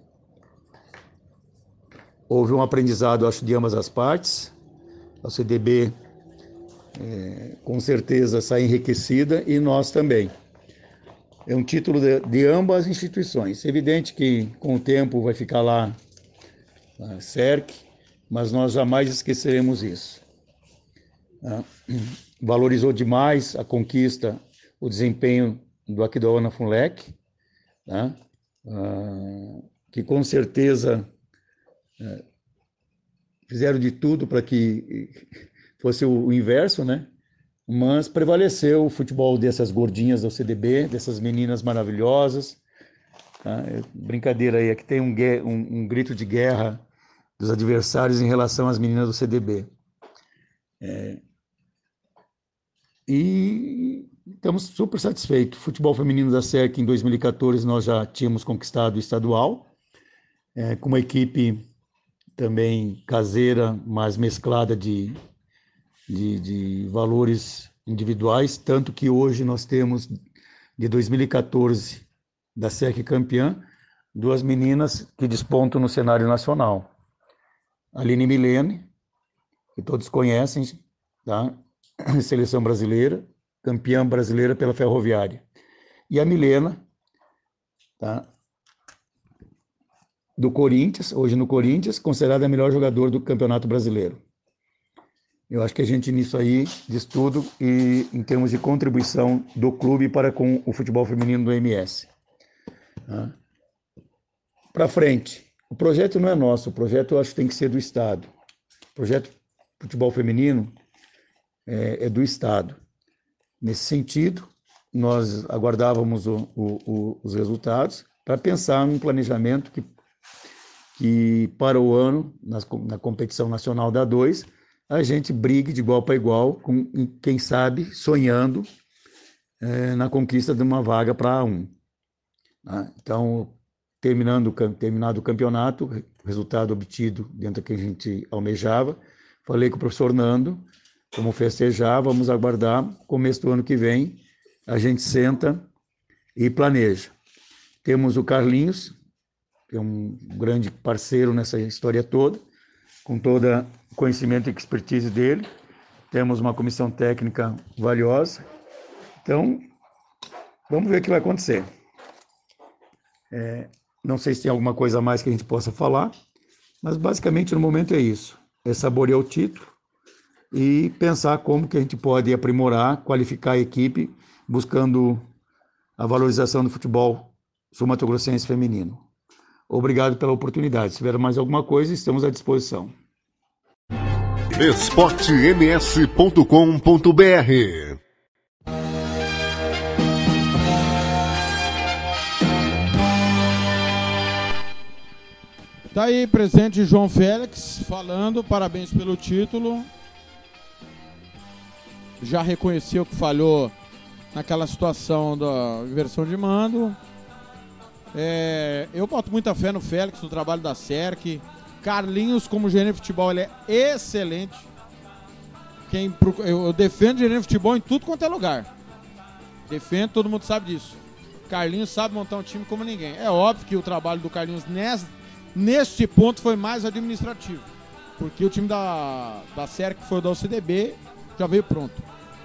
houve um aprendizado, acho, de ambas as partes. A CDB, é, com certeza, sai enriquecida e nós também. É um título de, de ambas as instituições. É evidente que com o tempo vai ficar lá a CERC, mas nós jamais esqueceremos isso. Ah, valorizou demais a conquista, o desempenho do Aquidauana Funlec, né? ah, que com certeza é, fizeram de tudo para que fosse o inverso, né? Mas prevaleceu o futebol dessas gordinhas do CDB, dessas meninas maravilhosas. Tá? É, brincadeira aí, é que tem um, um, um, grito de guerra dos adversários em relação às meninas do CDB. É, e estamos super satisfeitos. Futebol feminino da SEC em 2014 nós já tínhamos conquistado o estadual, é, com uma equipe também caseira, mas mesclada de de, de valores individuais, tanto que hoje nós temos, de 2014, da SEC campeã, duas meninas que despontam no cenário nacional. Aline Milene, que todos conhecem, tá? seleção brasileira, campeã brasileira pela Ferroviária. E a Milena, tá? do Corinthians, hoje no Corinthians, considerada a melhor jogadora do Campeonato Brasileiro. Eu acho que a gente nisso aí diz tudo e em termos de contribuição do clube para com o futebol feminino do MS. Tá? Para frente, o projeto não é nosso, o projeto eu acho que tem que ser do Estado. O projeto futebol feminino é, é do Estado. Nesse sentido, nós aguardávamos o, o, o, os resultados para pensar num planejamento que, que para o ano, na, na competição nacional da 2, a gente brigue de igual para igual, com quem sabe sonhando é, na conquista de uma vaga para um. Né? Então, terminando terminado o campeonato, resultado obtido dentro do que a gente almejava, falei com o professor Nando, como festejar, vamos aguardar, começo do ano que vem, a gente senta e planeja. Temos o Carlinhos, que é um grande parceiro nessa história toda, com todo o conhecimento e expertise dele. Temos uma comissão técnica valiosa. Então, vamos ver o que vai acontecer. É, não sei se tem alguma coisa a mais que a gente possa falar, mas basicamente no momento é isso: é saborear o título e pensar como que a gente pode aprimorar, qualificar a equipe, buscando a valorização do futebol sul-mato-grossense feminino. Obrigado pela oportunidade. Se tiver mais alguma coisa, estamos à disposição. esportems.com.br Tá aí, presente João Félix falando, parabéns pelo título. Já reconheceu que falhou naquela situação da inversão de mando. É, eu boto muita fé no Félix, no trabalho da SERC. Carlinhos, como gerente de futebol, ele é excelente. Quem, eu defendo gerente de futebol em tudo quanto é lugar. Defendo, todo mundo sabe disso. Carlinhos sabe montar um time como ninguém. É óbvio que o trabalho do Carlinhos nesse, neste ponto foi mais administrativo. Porque o time da, da SERC, que foi o da OCDB, já veio pronto.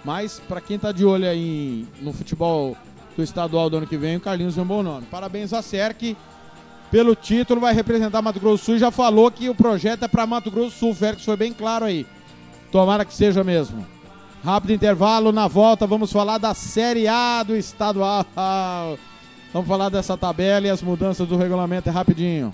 Mas, para quem está de olho aí no futebol do estadual do ano que vem, o Carlinhos é um bom nome. Parabéns a Serk pelo título, vai representar Mato Grosso do Sul. Já falou que o projeto é para Mato Grosso do Sul. O Félix foi bem claro aí. Tomara que seja mesmo. Rápido intervalo, na volta vamos falar da Série A do estadual. Vamos falar dessa tabela e as mudanças do regulamento é rapidinho.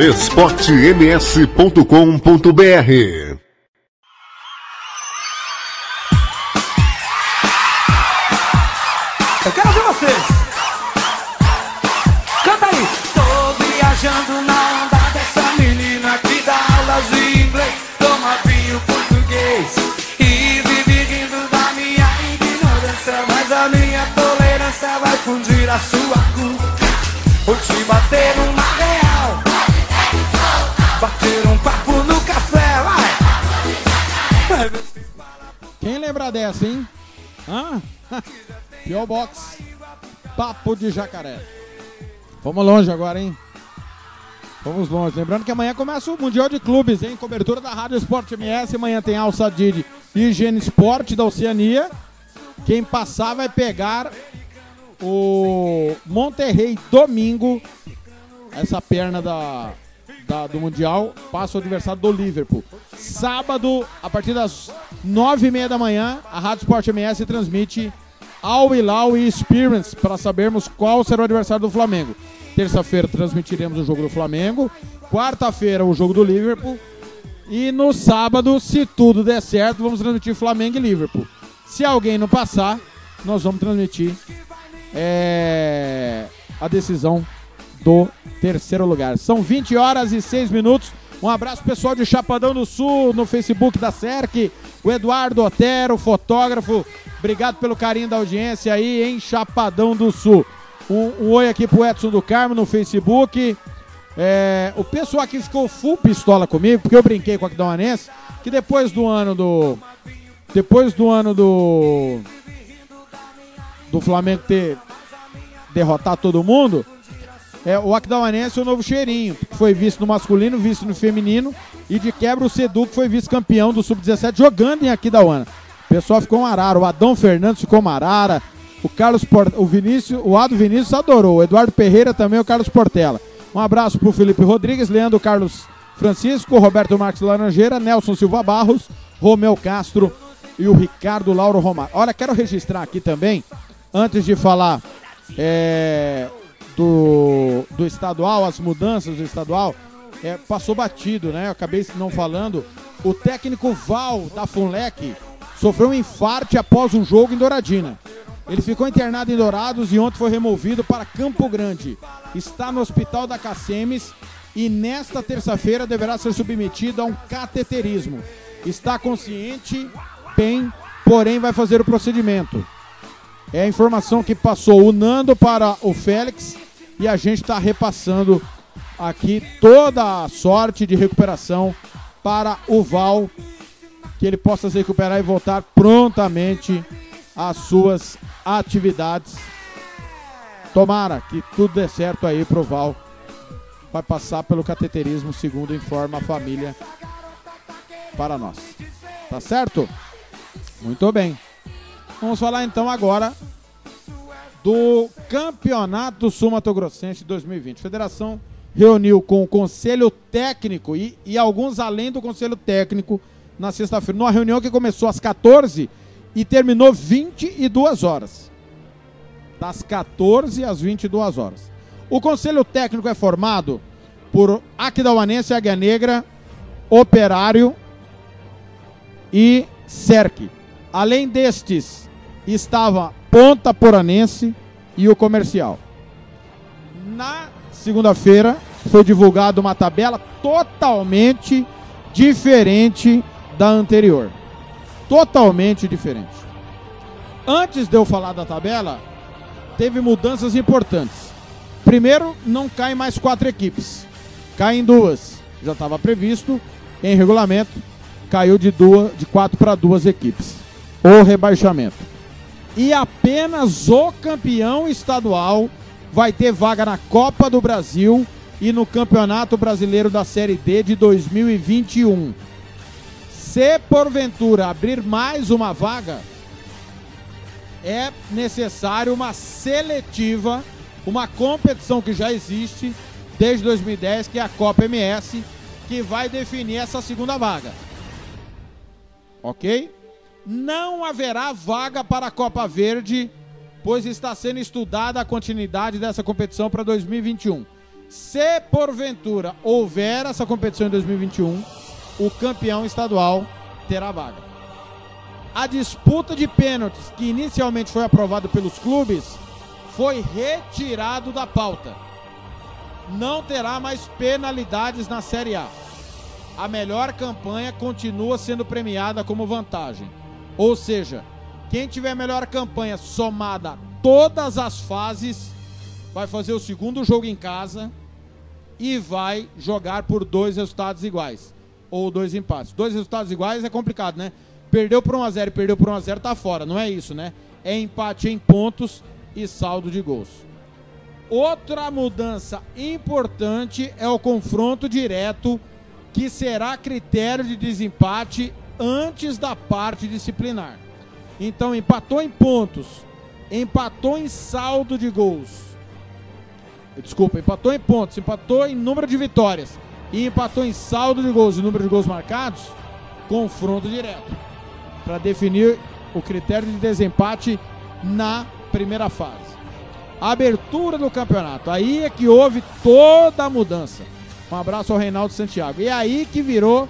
esportems.com.br Eu quero ver vocês. Canta aí. Tô viajando na onda dessa menina que dá aulas de inglês, toma vinho português e vive rindo da minha ignorância, mas a minha tolerância vai fundir a sua culpa. Vou te bater real. Bater um papo no café, vai! Quem lembra dessa, hein? Hã? Pio Box. Papo de jacaré. Vamos longe agora, hein? Vamos longe. Lembrando que amanhã começa o Mundial de Clubes, hein? Cobertura da Rádio Esporte MS. Amanhã tem Alça Didi e Higiene Esporte da Oceania. Quem passar vai pegar o Monterrey domingo. Essa perna da, da, do Mundial passa o adversário do Liverpool. Sábado, a partir das nove e meia da manhã, a Rádio Sport MS transmite Al Hilal e Experience para sabermos qual será o adversário do Flamengo. Terça-feira transmitiremos o jogo do Flamengo. Quarta-feira o jogo do Liverpool. E no sábado, se tudo der certo, vamos transmitir Flamengo e Liverpool. Se alguém não passar, nós vamos transmitir é, a decisão do terceiro lugar. São 20 horas e 6 minutos. Um abraço pessoal de Chapadão do Sul, no Facebook da SERC, o Eduardo Otero, fotógrafo. Obrigado pelo carinho da audiência aí em Chapadão do Sul. Um, um oi aqui pro Edson do Carmo no Facebook. É, o pessoal aqui ficou full pistola comigo, porque eu brinquei com a Aquidauanense, que depois do ano do. Depois do ano do. Do Flamengo ter derrotar todo mundo, é, o Aquidauanense é o novo cheirinho, que foi visto no masculino, visto no feminino, e de quebra o Sedu, que foi vice-campeão do Sub-17, jogando em Aquidauana. O pessoal ficou marara, o Adão Fernandes ficou marara, o Carlos Port... o Vinícius, o Ado Vinícius adorou, o Eduardo Pereira também, o Carlos Portela. Um abraço pro Felipe Rodrigues, Leandro Carlos Francisco, Roberto Marques Laranjeira, Nelson Silva Barros, Romeu Castro e o Ricardo Lauro Romário. Olha, quero registrar aqui também, antes de falar é, do, do estadual, as mudanças do estadual, é, passou batido, né? Eu acabei não falando. O técnico Val da Funlec sofreu um infarte após um jogo em Douradina. Ele ficou internado em Dourados e ontem foi removido para Campo Grande. Está no hospital da Cacemes e nesta terça-feira deverá ser submetido a um cateterismo. Está consciente, bem, porém vai fazer o procedimento. É a informação que passou o Nando para o Félix e a gente está repassando aqui toda a sorte de recuperação para o Val, que ele possa se recuperar e voltar prontamente às suas atividades. Tomara que tudo dê certo aí pro Val. Vai passar pelo cateterismo, segundo informa a família para nós. Tá certo? Muito bem. Vamos falar então agora do Campeonato Sul-Mato Grossense 2020. Federação reuniu com o Conselho Técnico e, e alguns além do Conselho Técnico na sexta-feira, numa reunião que começou às 14 e terminou 22 horas. Das 14 às 22 horas. O Conselho Técnico é formado por Aquidauanense, Águia Negra, Operário e Cerque. Além destes, estava Ponta Poranense e o Comercial. Na segunda-feira foi divulgada uma tabela totalmente diferente da anterior. Totalmente diferente. Antes de eu falar da tabela, teve mudanças importantes. Primeiro, não caem mais quatro equipes. Caem duas. Já estava previsto em regulamento. Caiu de, duas, de quatro para duas equipes. O rebaixamento. E apenas o campeão estadual vai ter vaga na Copa do Brasil e no Campeonato Brasileiro da Série D de 2021. Se porventura abrir mais uma vaga, é necessário uma seletiva, uma competição que já existe desde 2010, que é a Copa MS, que vai definir essa segunda vaga. Ok? Não haverá vaga para a Copa Verde pois está sendo estudada a continuidade dessa competição para 2021. Se porventura houver essa competição em 2021, o campeão estadual terá vaga. A disputa de pênaltis, que inicialmente foi aprovado pelos clubes, foi retirado da pauta. Não terá mais penalidades na Série A. A melhor campanha continua sendo premiada como vantagem. Ou seja, quem tiver melhor campanha somada todas as fases vai fazer o segundo jogo em casa e vai jogar por dois resultados iguais ou dois empates. Dois resultados iguais é complicado, né? Perdeu por 1 a 0 e perdeu por 1 a 0 tá fora, não é isso, né? É empate em pontos e saldo de gols. Outra mudança importante é o confronto direto, que será critério de desempate antes da parte disciplinar. Então empatou em pontos, empatou em saldo de gols. Desculpa, empatou em pontos, empatou em número de vitórias e empatou em saldo de gols e número de gols marcados, confronto direto para definir o critério de desempate na primeira fase. abertura do campeonato, aí é que houve toda a mudança. Um abraço ao Reinaldo Santiago. E é aí que virou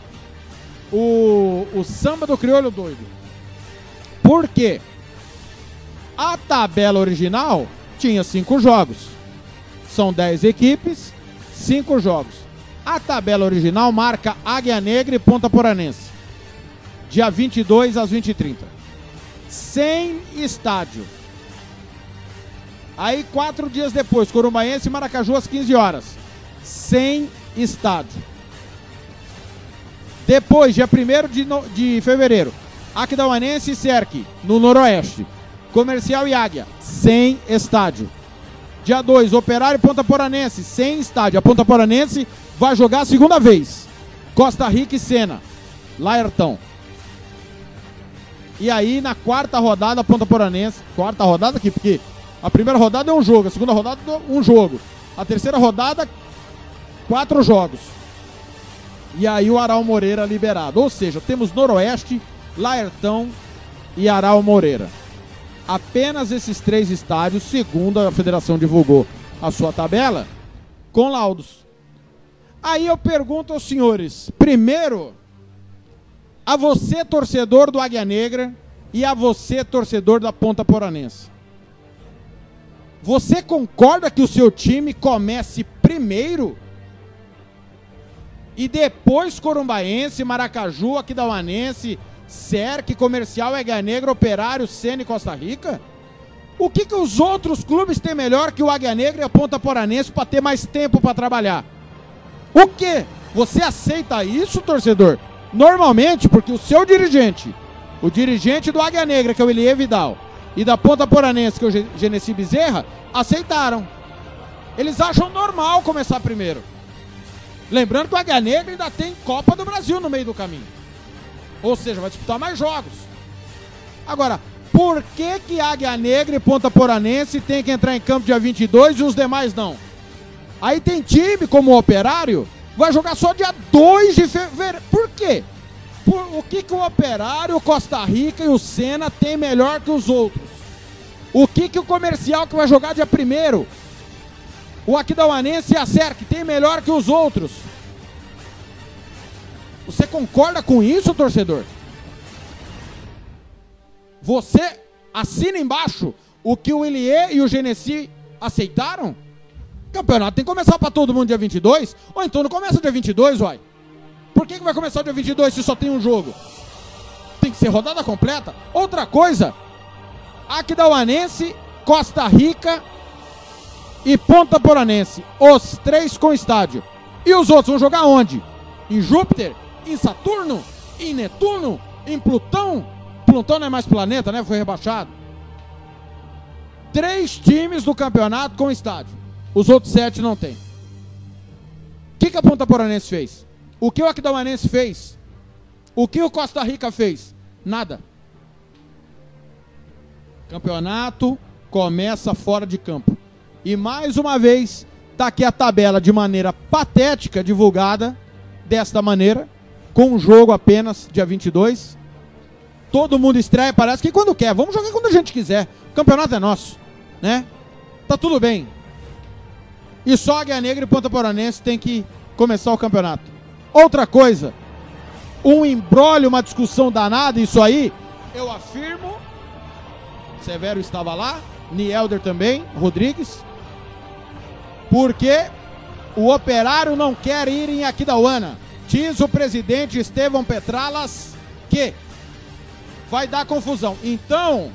o, o samba do crioulo doido. Por quê? A tabela original tinha cinco jogos. São dez equipes, cinco jogos. A tabela original marca Águia Negra e Ponta Poranense. Dia 22 às 20 e 30. Sem estádio. Aí, quatro dias depois, Corumbaense e Maracaju às 15 horas. Sem estádio. Depois, dia 1 de, no... de fevereiro, Aquidauanense e Cerque, no Noroeste. Comercial e Águia, sem estádio. Dia 2, Operário e Ponta Poranense, sem estádio. A Ponta Poranense vai jogar a segunda vez. Costa Rica e Sena, Laertão. E aí, na quarta rodada, a Ponta Poranense. Quarta rodada aqui, porque a primeira rodada é um jogo, a segunda rodada é um jogo. A terceira rodada, quatro jogos. E aí o Aral Moreira liberado. Ou seja, temos Noroeste, Laertão e Aral Moreira. Apenas esses três estádios, segundo a federação divulgou a sua tabela, com laudos. Aí eu pergunto aos senhores, primeiro, a você, torcedor do Águia Negra, e a você, torcedor da Ponta Poranense. Você concorda que o seu time comece primeiro e depois Corumbaense, Maracaju, Aquidauanense, Cerque, Comercial, Águia Negra, Operário, Sene Costa Rica? O que, que os outros clubes têm melhor que o Águia Negra e a Ponta Poranense para ter mais tempo para trabalhar? O que? Você aceita isso, torcedor? Normalmente, porque o seu dirigente, o dirigente do Águia Negra, que é o Elie Vidal, e da Ponta Poranense, que é o Genesi Bezerra, aceitaram. Eles acham normal começar primeiro. Lembrando que o Águia Negra ainda tem Copa do Brasil no meio do caminho. Ou seja, vai disputar mais jogos. Agora, por que que Águia Negra e Ponta Poranense tem que entrar em campo dia 22 e os demais não? Aí tem time como o Operário, vai jogar só dia 2 de fevereiro. Por quê? Por, o que que o Operário, o Costa Rica e o Senna tem melhor que os outros? O que que o Comercial que vai jogar dia 1 o Aquidauanense e a SERC tem melhor que os outros? Você concorda com isso, torcedor? Você assina embaixo o que o Elie e o Genesi aceitaram? Campeonato tem que começar para todo mundo dia 22? Ou então não começa dia 22, uai? Por que, que vai começar dia 22 se só tem um jogo? Tem que ser rodada completa. Outra coisa, Aquidauanense, Costa Rica e Ponta Poranense. Os três com estádio. E os outros vão jogar onde? Em Júpiter? Em Saturno? Em Netuno? Em Plutão? Plutão não é mais planeta, né? Foi rebaixado. Três times do campeonato com estádio. Os outros sete não tem. O que, que a Ponta Poranense fez? O que o Aquidauanense fez? O que o Costa Rica fez? Nada. Campeonato começa fora de campo. E mais uma vez, está aqui a tabela de maneira patética divulgada desta maneira, com um jogo apenas dia 22. Todo mundo estreia, parece que quando quer. Vamos jogar quando a gente quiser. O campeonato é nosso, né? Tá tudo bem. E só Águia Negra e Ponta Poranense tem que começar o campeonato. Outra coisa, um embrólio, uma discussão danada, isso aí, eu afirmo. Severo estava lá, Nielder também, Rodrigues. Porque o operário não quer ir em Aquidauana. Diz o presidente Estevão Petralas que vai dar confusão. Então,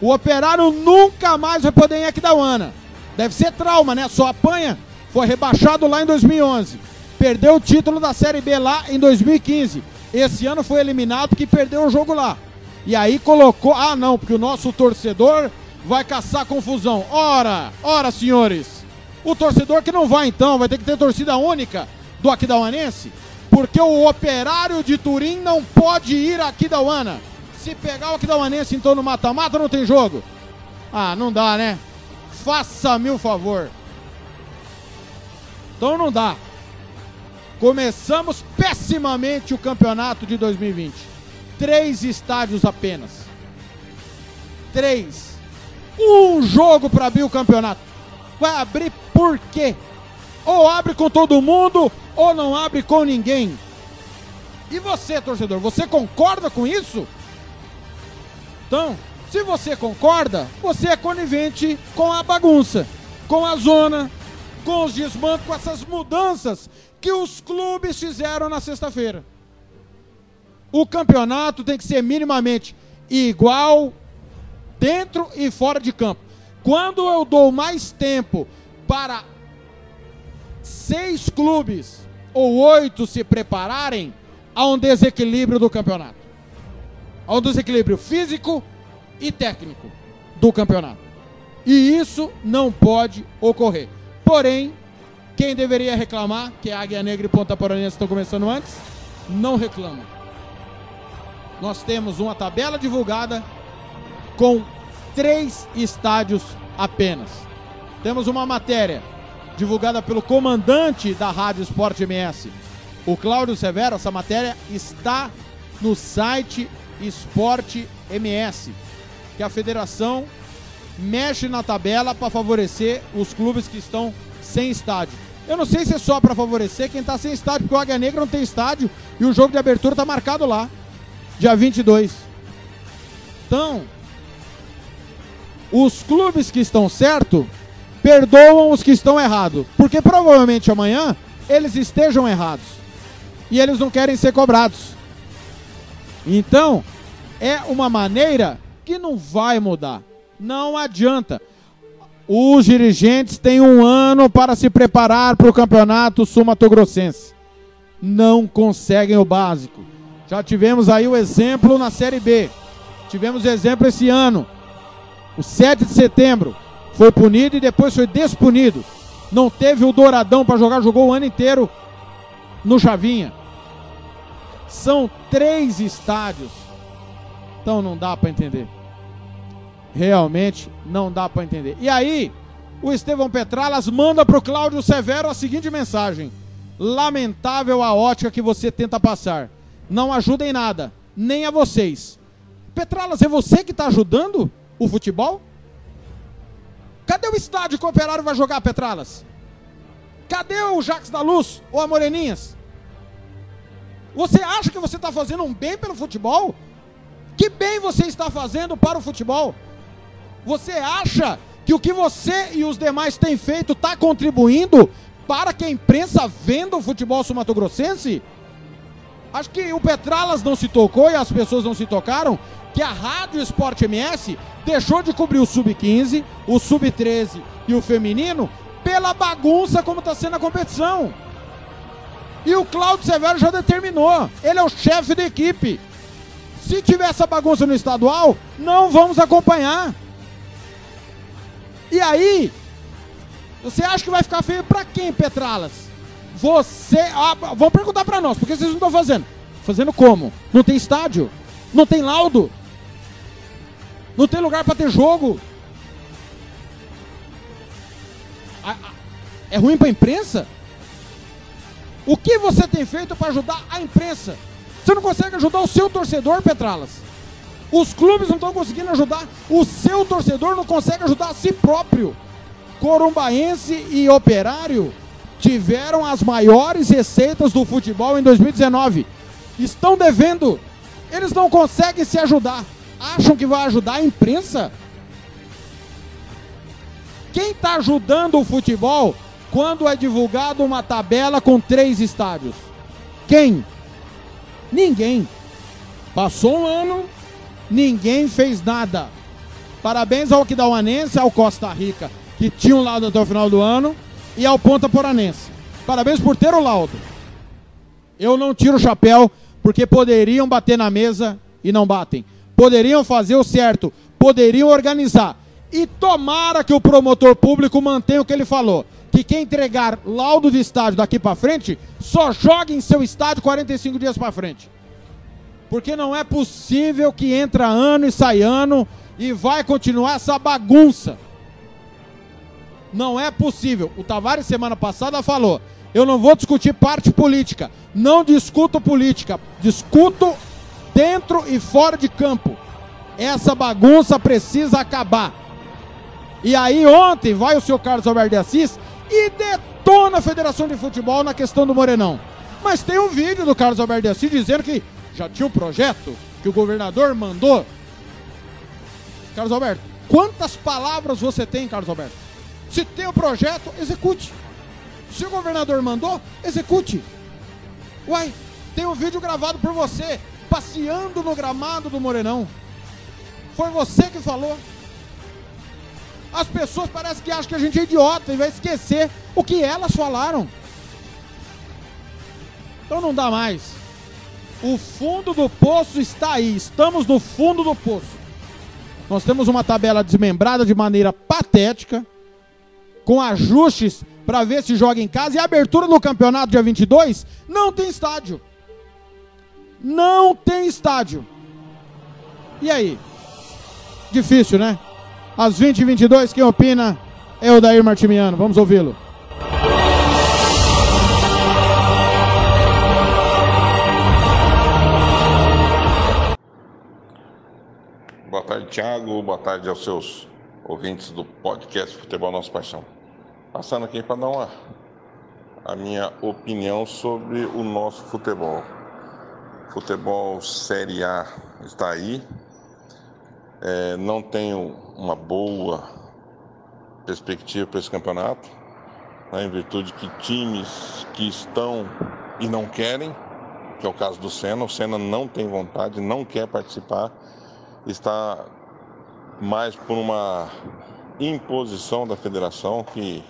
o operário nunca mais vai poder ir em Aquidauana. Deve ser trauma, né? Só apanha. Foi rebaixado lá em 2011. Perdeu o título da Série B lá em 2015. Esse ano foi eliminado porque perdeu o jogo lá. E aí colocou. Ah, não, porque o nosso torcedor vai caçar confusão. Ora, ora, senhores. O torcedor que não vai então, vai ter que ter torcida única do Aquidauanense, porque o operário de Turim não pode ir a Aquidauana. Se pegar o Aquidauanense então no mata-mata, não tem jogo. Ah, não dá, né? Faça-me o favor. Então não dá. Começamos pessimamente o campeonato de 2020. Três estádios apenas. Três. Um jogo para abrir o campeonato. Vai abrir por quê? Ou abre com todo mundo, ou não abre com ninguém. E você, torcedor, você concorda com isso? Então, se você concorda, você é conivente com a bagunça, com a zona, com os desmantos, com essas mudanças que os clubes fizeram na sexta-feira. O campeonato tem que ser minimamente igual dentro e fora de campo. Quando eu dou mais tempo para seis clubes ou oito se prepararem, há um desequilíbrio do campeonato. Há um desequilíbrio físico e técnico do campeonato. E isso não pode ocorrer. Porém, quem deveria reclamar, que a Águia Negra e Ponta Poranense estão começando antes, não reclama. Nós temos uma tabela divulgada com três estádios apenas. Temos uma matéria divulgada pelo comandante da Rádio Esporte MS, o Cláudio Severo. Essa matéria está no site Esporte MS, que a federação mexe na tabela para favorecer os clubes que estão sem estádio. Eu não sei se é só para favorecer quem está sem estádio, porque o Águia Negra não tem estádio e o jogo de abertura está marcado lá, dia 22. Então, os clubes que estão certo perdoam os que estão errados, porque provavelmente amanhã eles estejam errados e eles não querem ser cobrados. Então, é uma maneira que não vai mudar. Não adianta. Os dirigentes têm um ano para se preparar para o campeonato sumatogrossense. Não conseguem o básico. Já tivemos aí o exemplo na Série B. Tivemos exemplo esse ano. O 7 de setembro foi punido e depois foi despunido. Não teve o Douradão para jogar, jogou o ano inteiro no Chavinha. São três estádios. Então não dá para entender. Realmente não dá para entender. E aí, o Estevão Petralas manda para o Cláudio Severo a seguinte mensagem: Lamentável a ótica que você tenta passar. Não ajuda em nada, nem a vocês. Petralas, é você que está ajudando o futebol? Cadê o estádio que o Operário vai jogar, Petralas? Cadê o Jacques da Luz ou a Moreninhas? Você acha que você está fazendo um bem pelo futebol? Que bem você está fazendo para o futebol? Você acha que o que você e os demais têm feito está contribuindo para que a imprensa venda o futebol sumatogrossense? Acho que o Petralas não se tocou e as pessoas não se tocaram que a Rádio Esporte MS deixou de cobrir o Sub-15, o Sub-13 e o feminino pela bagunça como está sendo a competição. E o Cláudio Severo já determinou, ele é o chefe da equipe. Se tiver essa bagunça no estadual, não vamos acompanhar. E aí, você acha que vai ficar feio para quem, Petralas? Você. Ah, vão perguntar para nós, por que vocês não estão fazendo? Fazendo como? Não tem estádio? Não tem laudo? Não tem lugar para ter jogo? É ruim para a imprensa? O que você tem feito para ajudar a imprensa? Você não consegue ajudar o seu torcedor, Petralas? Os clubes não estão conseguindo ajudar. O seu torcedor não consegue ajudar a si próprio. Corumbaense e Operário tiveram as maiores receitas do futebol em 2019. Estão devendo. Eles não conseguem se ajudar. Acham que vai ajudar a imprensa? Quem está ajudando o futebol quando é divulgado uma tabela com três estádios? Quem? Ninguém. Passou um ano, ninguém fez nada. Parabéns ao Aquidauanense, ao Costa Rica, que tinha um laudo até o final do ano, e ao Ponta Poranense. Parabéns por ter o laudo. Eu não tiro o chapéu, porque poderiam bater na mesa e não batem. Poderiam fazer o certo, poderiam organizar. E tomara que o promotor público mantenha o que ele falou. Que quem entregar laudo de estádio daqui para frente, só jogue em seu estádio 45 dias para frente. Porque não é possível que entra ano e sai ano e vai continuar essa bagunça. Não é possível. O Tavares semana passada falou: "Eu não vou discutir parte política. Não discuto política, discuto dentro e fora de campo. Essa bagunça precisa acabar." E aí ontem vai o senhor Carlos Alberto de Assis e detona a Federação de Futebol na questão do Morenão. Mas tem um vídeo do Carlos Alberto de Assis dizendo que já tinha um projeto que o governador mandou. Carlos Alberto, quantas palavras você tem, Carlos Alberto? Se tem o um projeto, execute. Se o governador mandou, execute. Uai, tem um vídeo gravado por você, passeando no gramado do Morenão. Foi você que falou. As pessoas parecem que acham que a gente é idiota e vai esquecer o que elas falaram. Então não dá mais. O fundo do poço está aí. Estamos no fundo do poço. Nós temos uma tabela desmembrada de maneira patética, com ajustes para ver se joga em casa. E a abertura do campeonato dia 22 não tem estádio. Não tem estádio. E aí? Difícil, né? Às 20h22, quem opina é o Dair Martimiano. Vamos ouvi-lo. Boa tarde, Thiago. Boa tarde aos seus ouvintes do podcast Futebol Nossa Paixão. Passando aqui para dar uma, a minha opinião sobre o nosso futebol. Futebol Série A está aí. É, não tenho uma boa perspectiva para esse campeonato, né, em virtude que times que estão e não querem, que é o caso do Senna, o Senna não tem vontade, não quer participar, está mais por uma imposição da federação que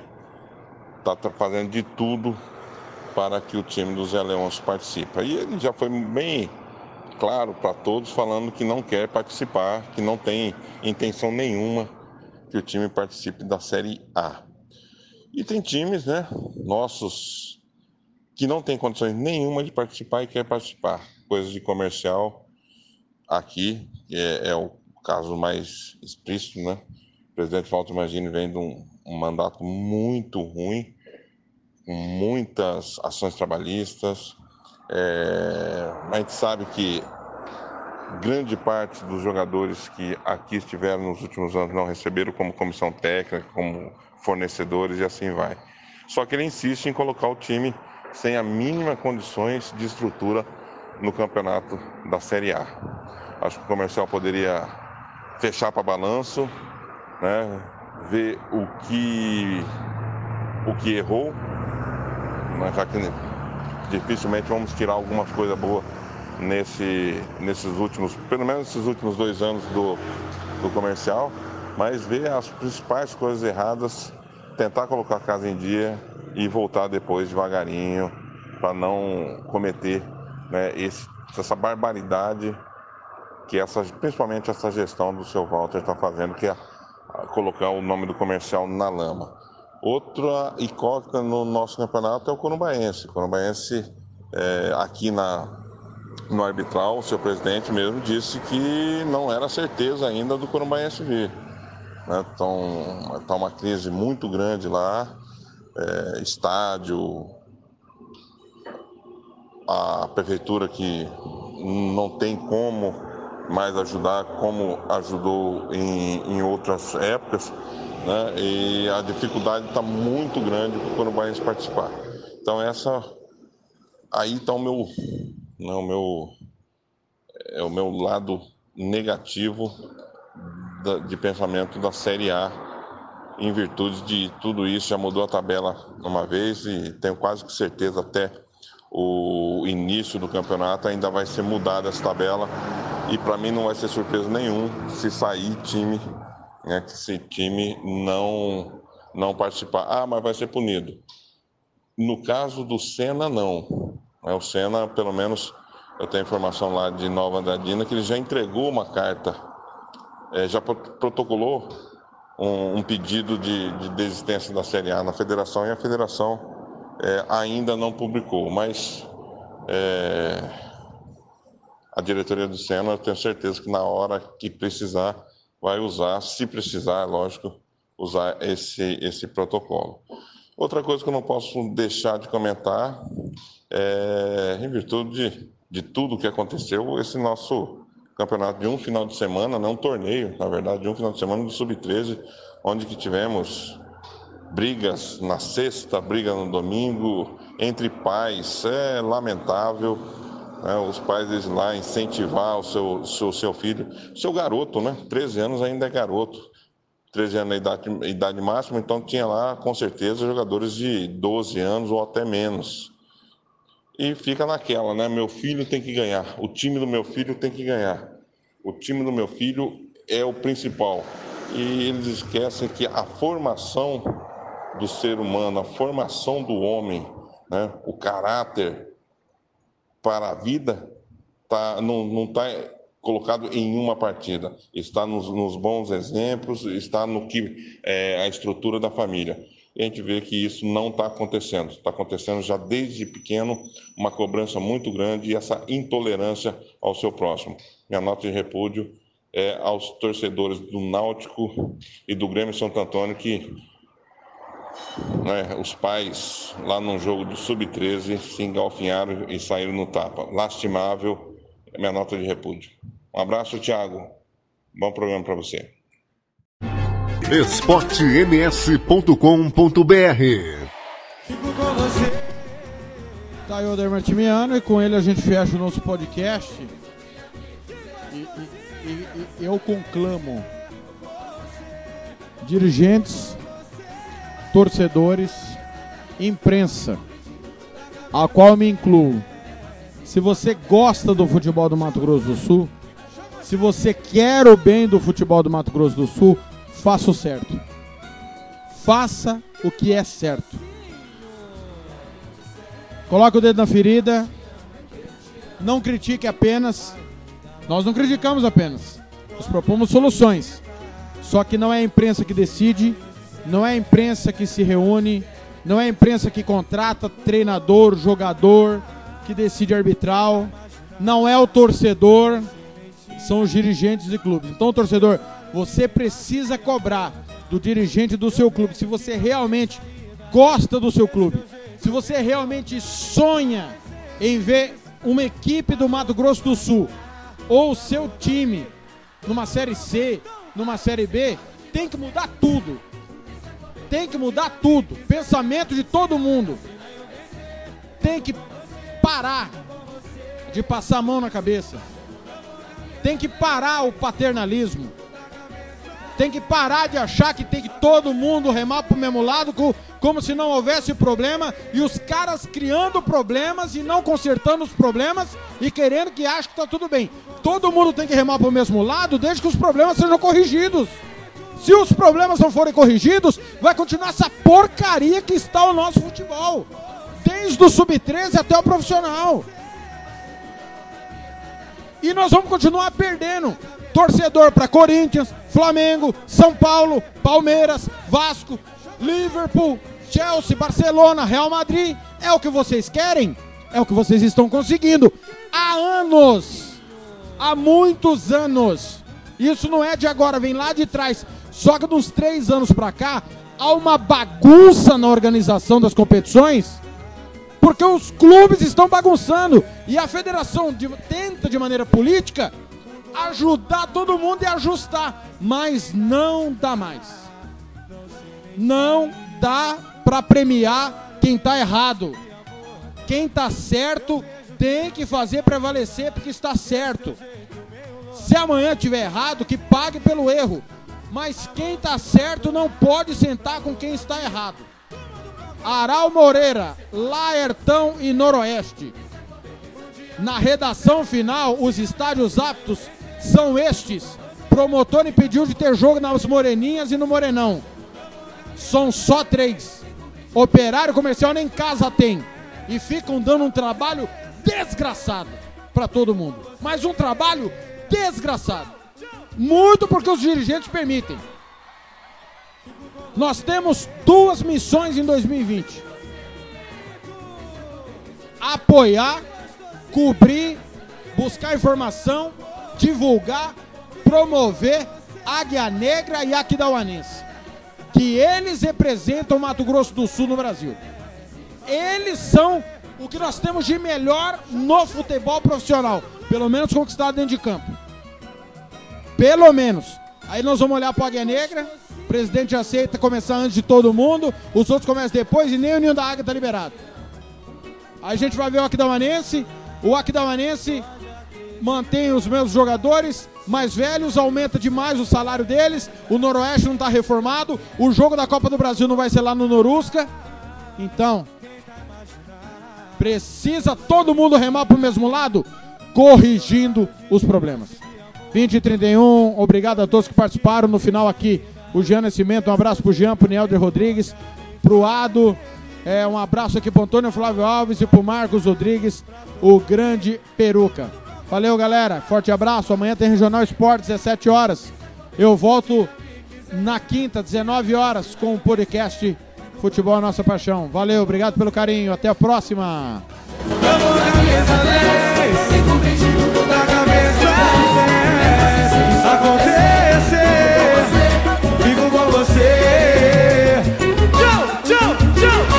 está fazendo de tudo para que o time dos Zé Leões participe. E ele já foi bem claro para todos, falando que não quer participar, que não tem intenção nenhuma que o time participe da Série A. E tem times, né, nossos, que não tem condições nenhuma de participar e quer participar. Coisas de comercial aqui, é, é o caso mais explícito, né? O presidente Walter Magini vem de um, um mandato muito ruim, com muitas ações trabalhistas. É, a gente sabe que grande parte dos jogadores que aqui estiveram nos últimos anos não receberam como comissão técnica, como fornecedores e assim vai. Só que ele insiste em colocar o time sem a mínima condições de estrutura no campeonato da Série A. Acho que o comercial poderia fechar para balanço, né? ver o que o que errou, mas já que dificilmente vamos tirar algumas coisas boas nesse, nesses últimos, pelo menos nesses últimos dois anos do, do comercial, mas ver as principais coisas erradas, tentar colocar a casa em dia e voltar depois devagarinho para não cometer né, esse, essa barbaridade que essa, principalmente essa gestão do seu Walter está fazendo, que é colocar o nome do comercial na lama. Outra incógnita no nosso campeonato é o Corumbaense. O Corumbaense, é, aqui na, no arbitral, o seu presidente mesmo disse que não era certeza ainda do Corumbaense vir. Né? Então, está uma crise muito grande lá, é, estádio, a prefeitura que não tem como mais ajudar como ajudou em, em outras épocas, né? e a dificuldade está muito grande para o Corumbaense participar. Então essa aí está o meu, né, o meu é o meu lado negativo da, de pensamento da Série A em virtude de tudo isso já mudou a tabela uma vez e tenho quase que certeza até o início do campeonato ainda vai ser mudada essa tabela e para mim não vai ser surpresa nenhum se sair time, né, time não não participar. Ah, mas vai ser punido. No caso do Senna, não. É, o Senna, pelo menos, eu tenho informação lá de Nova Andradina que ele já entregou uma carta, é, já protocolou um, um pedido de, de, desistência da Série A na federação e a federação é, ainda não publicou. Mas é, a diretoria do Senna, eu tenho certeza que na hora que precisar, vai usar, se precisar, é lógico, usar esse, esse protocolo. Outra coisa que eu não posso deixar de comentar é, em virtude de, de tudo que aconteceu, esse nosso campeonato de um final de semana, não um torneio, na verdade, de um final de semana do Sub-13, onde que tivemos brigas na sexta, briga no domingo, entre pais, é lamentável né, os pais lá incentivar o seu, seu, seu filho, seu garoto, né? 13 anos ainda é garoto. 13 anos é idade, idade máxima, então tinha lá, com certeza, jogadores de 12 anos ou até menos. E fica naquela, né? Meu filho tem que ganhar, o time do meu filho tem que ganhar. O time do meu filho é o principal. E eles esquecem que a formação do ser humano, a formação do homem, né? o caráter, para a vida tá, não está colocado em uma partida. Está nos, nos bons exemplos, está no que é a estrutura da família. E a gente vê que isso não está acontecendo. Está acontecendo já desde pequeno uma cobrança muito grande e essa intolerância ao seu próximo. Minha nota de repúdio é aos torcedores do Náutico e do Grêmio Santo Antônio que né, os pais lá num jogo do Sub-13 se engalfinharam e saíram no tapa. Lastimável, minha nota de repúdio. Um abraço, Thiago. Bom programa para você. esportems.com.br Tá aí o Oder Martimiano e com ele a gente fecha o nosso podcast. E, e- e- e eu conclamo dirigentes, torcedores, imprensa, a qual me incluo. Se você gosta do futebol do Mato Grosso do Sul, se você quer o bem do futebol do Mato Grosso do Sul, faça o certo. Faça o que é certo. Coloque o dedo na ferida. Não critique apenas. Nós não criticamos apenas. Nós propomos soluções. Só que não é a imprensa que decide, não é a imprensa que se reúne, não é a imprensa que contrata treinador, jogador, que decide arbitral, não é o torcedor, são os dirigentes de clubes. Então, torcedor, você precisa cobrar do dirigente do seu clube. Se você realmente gosta do seu clube, se você realmente sonha em ver uma equipe do Mato Grosso do Sul ou seu time numa série C, numa série B, tem que mudar tudo. Tem que mudar tudo. Pensamento de todo mundo. Tem que parar de passar a mão na cabeça. Tem que parar o paternalismo. Tem que parar de achar que tem que todo mundo remar pro mesmo lado, co- como se não houvesse problema, e os caras criando problemas e não consertando os problemas e querendo que ache que tá tudo bem. Todo mundo tem que remar pro mesmo lado, desde que os problemas sejam corrigidos. Se os problemas não forem corrigidos, vai continuar essa porcaria que está o nosso futebol. Desde o sub-13 até o profissional. E nós vamos continuar perdendo. Torcedor para Corinthians, Flamengo, São Paulo, Palmeiras, Vasco, Liverpool, Chelsea, Barcelona, Real Madrid. É o que vocês querem? É o que vocês estão conseguindo. Há anos. Há muitos anos. Isso não é de agora, vem lá de trás. Só que dos três anos pra cá, há uma bagunça na organização das competições porque os clubes estão bagunçando e a federação de- tenta de maneira política ajudar todo mundo e ajustar, mas não dá mais. Não dá para premiar quem tá errado. Quem tá certo tem que fazer prevalecer porque está certo. Se amanhã tiver errado, que pague pelo erro. Mas quem tá certo não pode sentar com quem está errado. Aral Moreira, Laertão e Noroeste. Na redação final, os estádios aptos são estes. Promotor impediu de ter jogo nas Moreninhas e no Morenão. São só três. Operário comercial nem casa tem. E ficam dando um trabalho desgraçado para todo mundo. Mas um trabalho desgraçado. Muito porque os dirigentes permitem. Nós temos duas missões em 2020: apoiar, cobrir, buscar informação, divulgar, promover Águia Negra e Aquidauanense. Que eles representam o Mato Grosso do Sul no Brasil. Eles são o que nós temos de melhor no futebol profissional, pelo menos conquistado dentro de campo. Pelo menos. Aí nós vamos olhar para Águia Negra, o presidente aceita começar antes de todo mundo, os outros começam depois e nem o Ninho da Águia tá liberado. Aí a gente vai ver o Aquidauanense, o Aquidauanense mantém os mesmos jogadores, mais velhos, aumenta demais o salário deles, o Noroeste não está reformado, o jogo da Copa do Brasil não vai ser lá no Norusca. Então, precisa todo mundo remar para o mesmo lado, corrigindo os problemas. 20 e 31, obrigado a todos que participaram. No final aqui, o Jean Nascimento, um abraço pro Jean, pro Nielder Rodrigues, pro Ado, é, um abraço aqui pro Antônio Flávio Alves e pro Marcos Rodrigues, o grande peruca. Valeu, galera. Forte abraço. Amanhã tem Regional Esportes, 17 horas. Eu volto na quinta, 19 horas, com o podcast Futebol é Nossa Paixão. Valeu, obrigado pelo carinho. Até a próxima. Acontecer. Fico com você.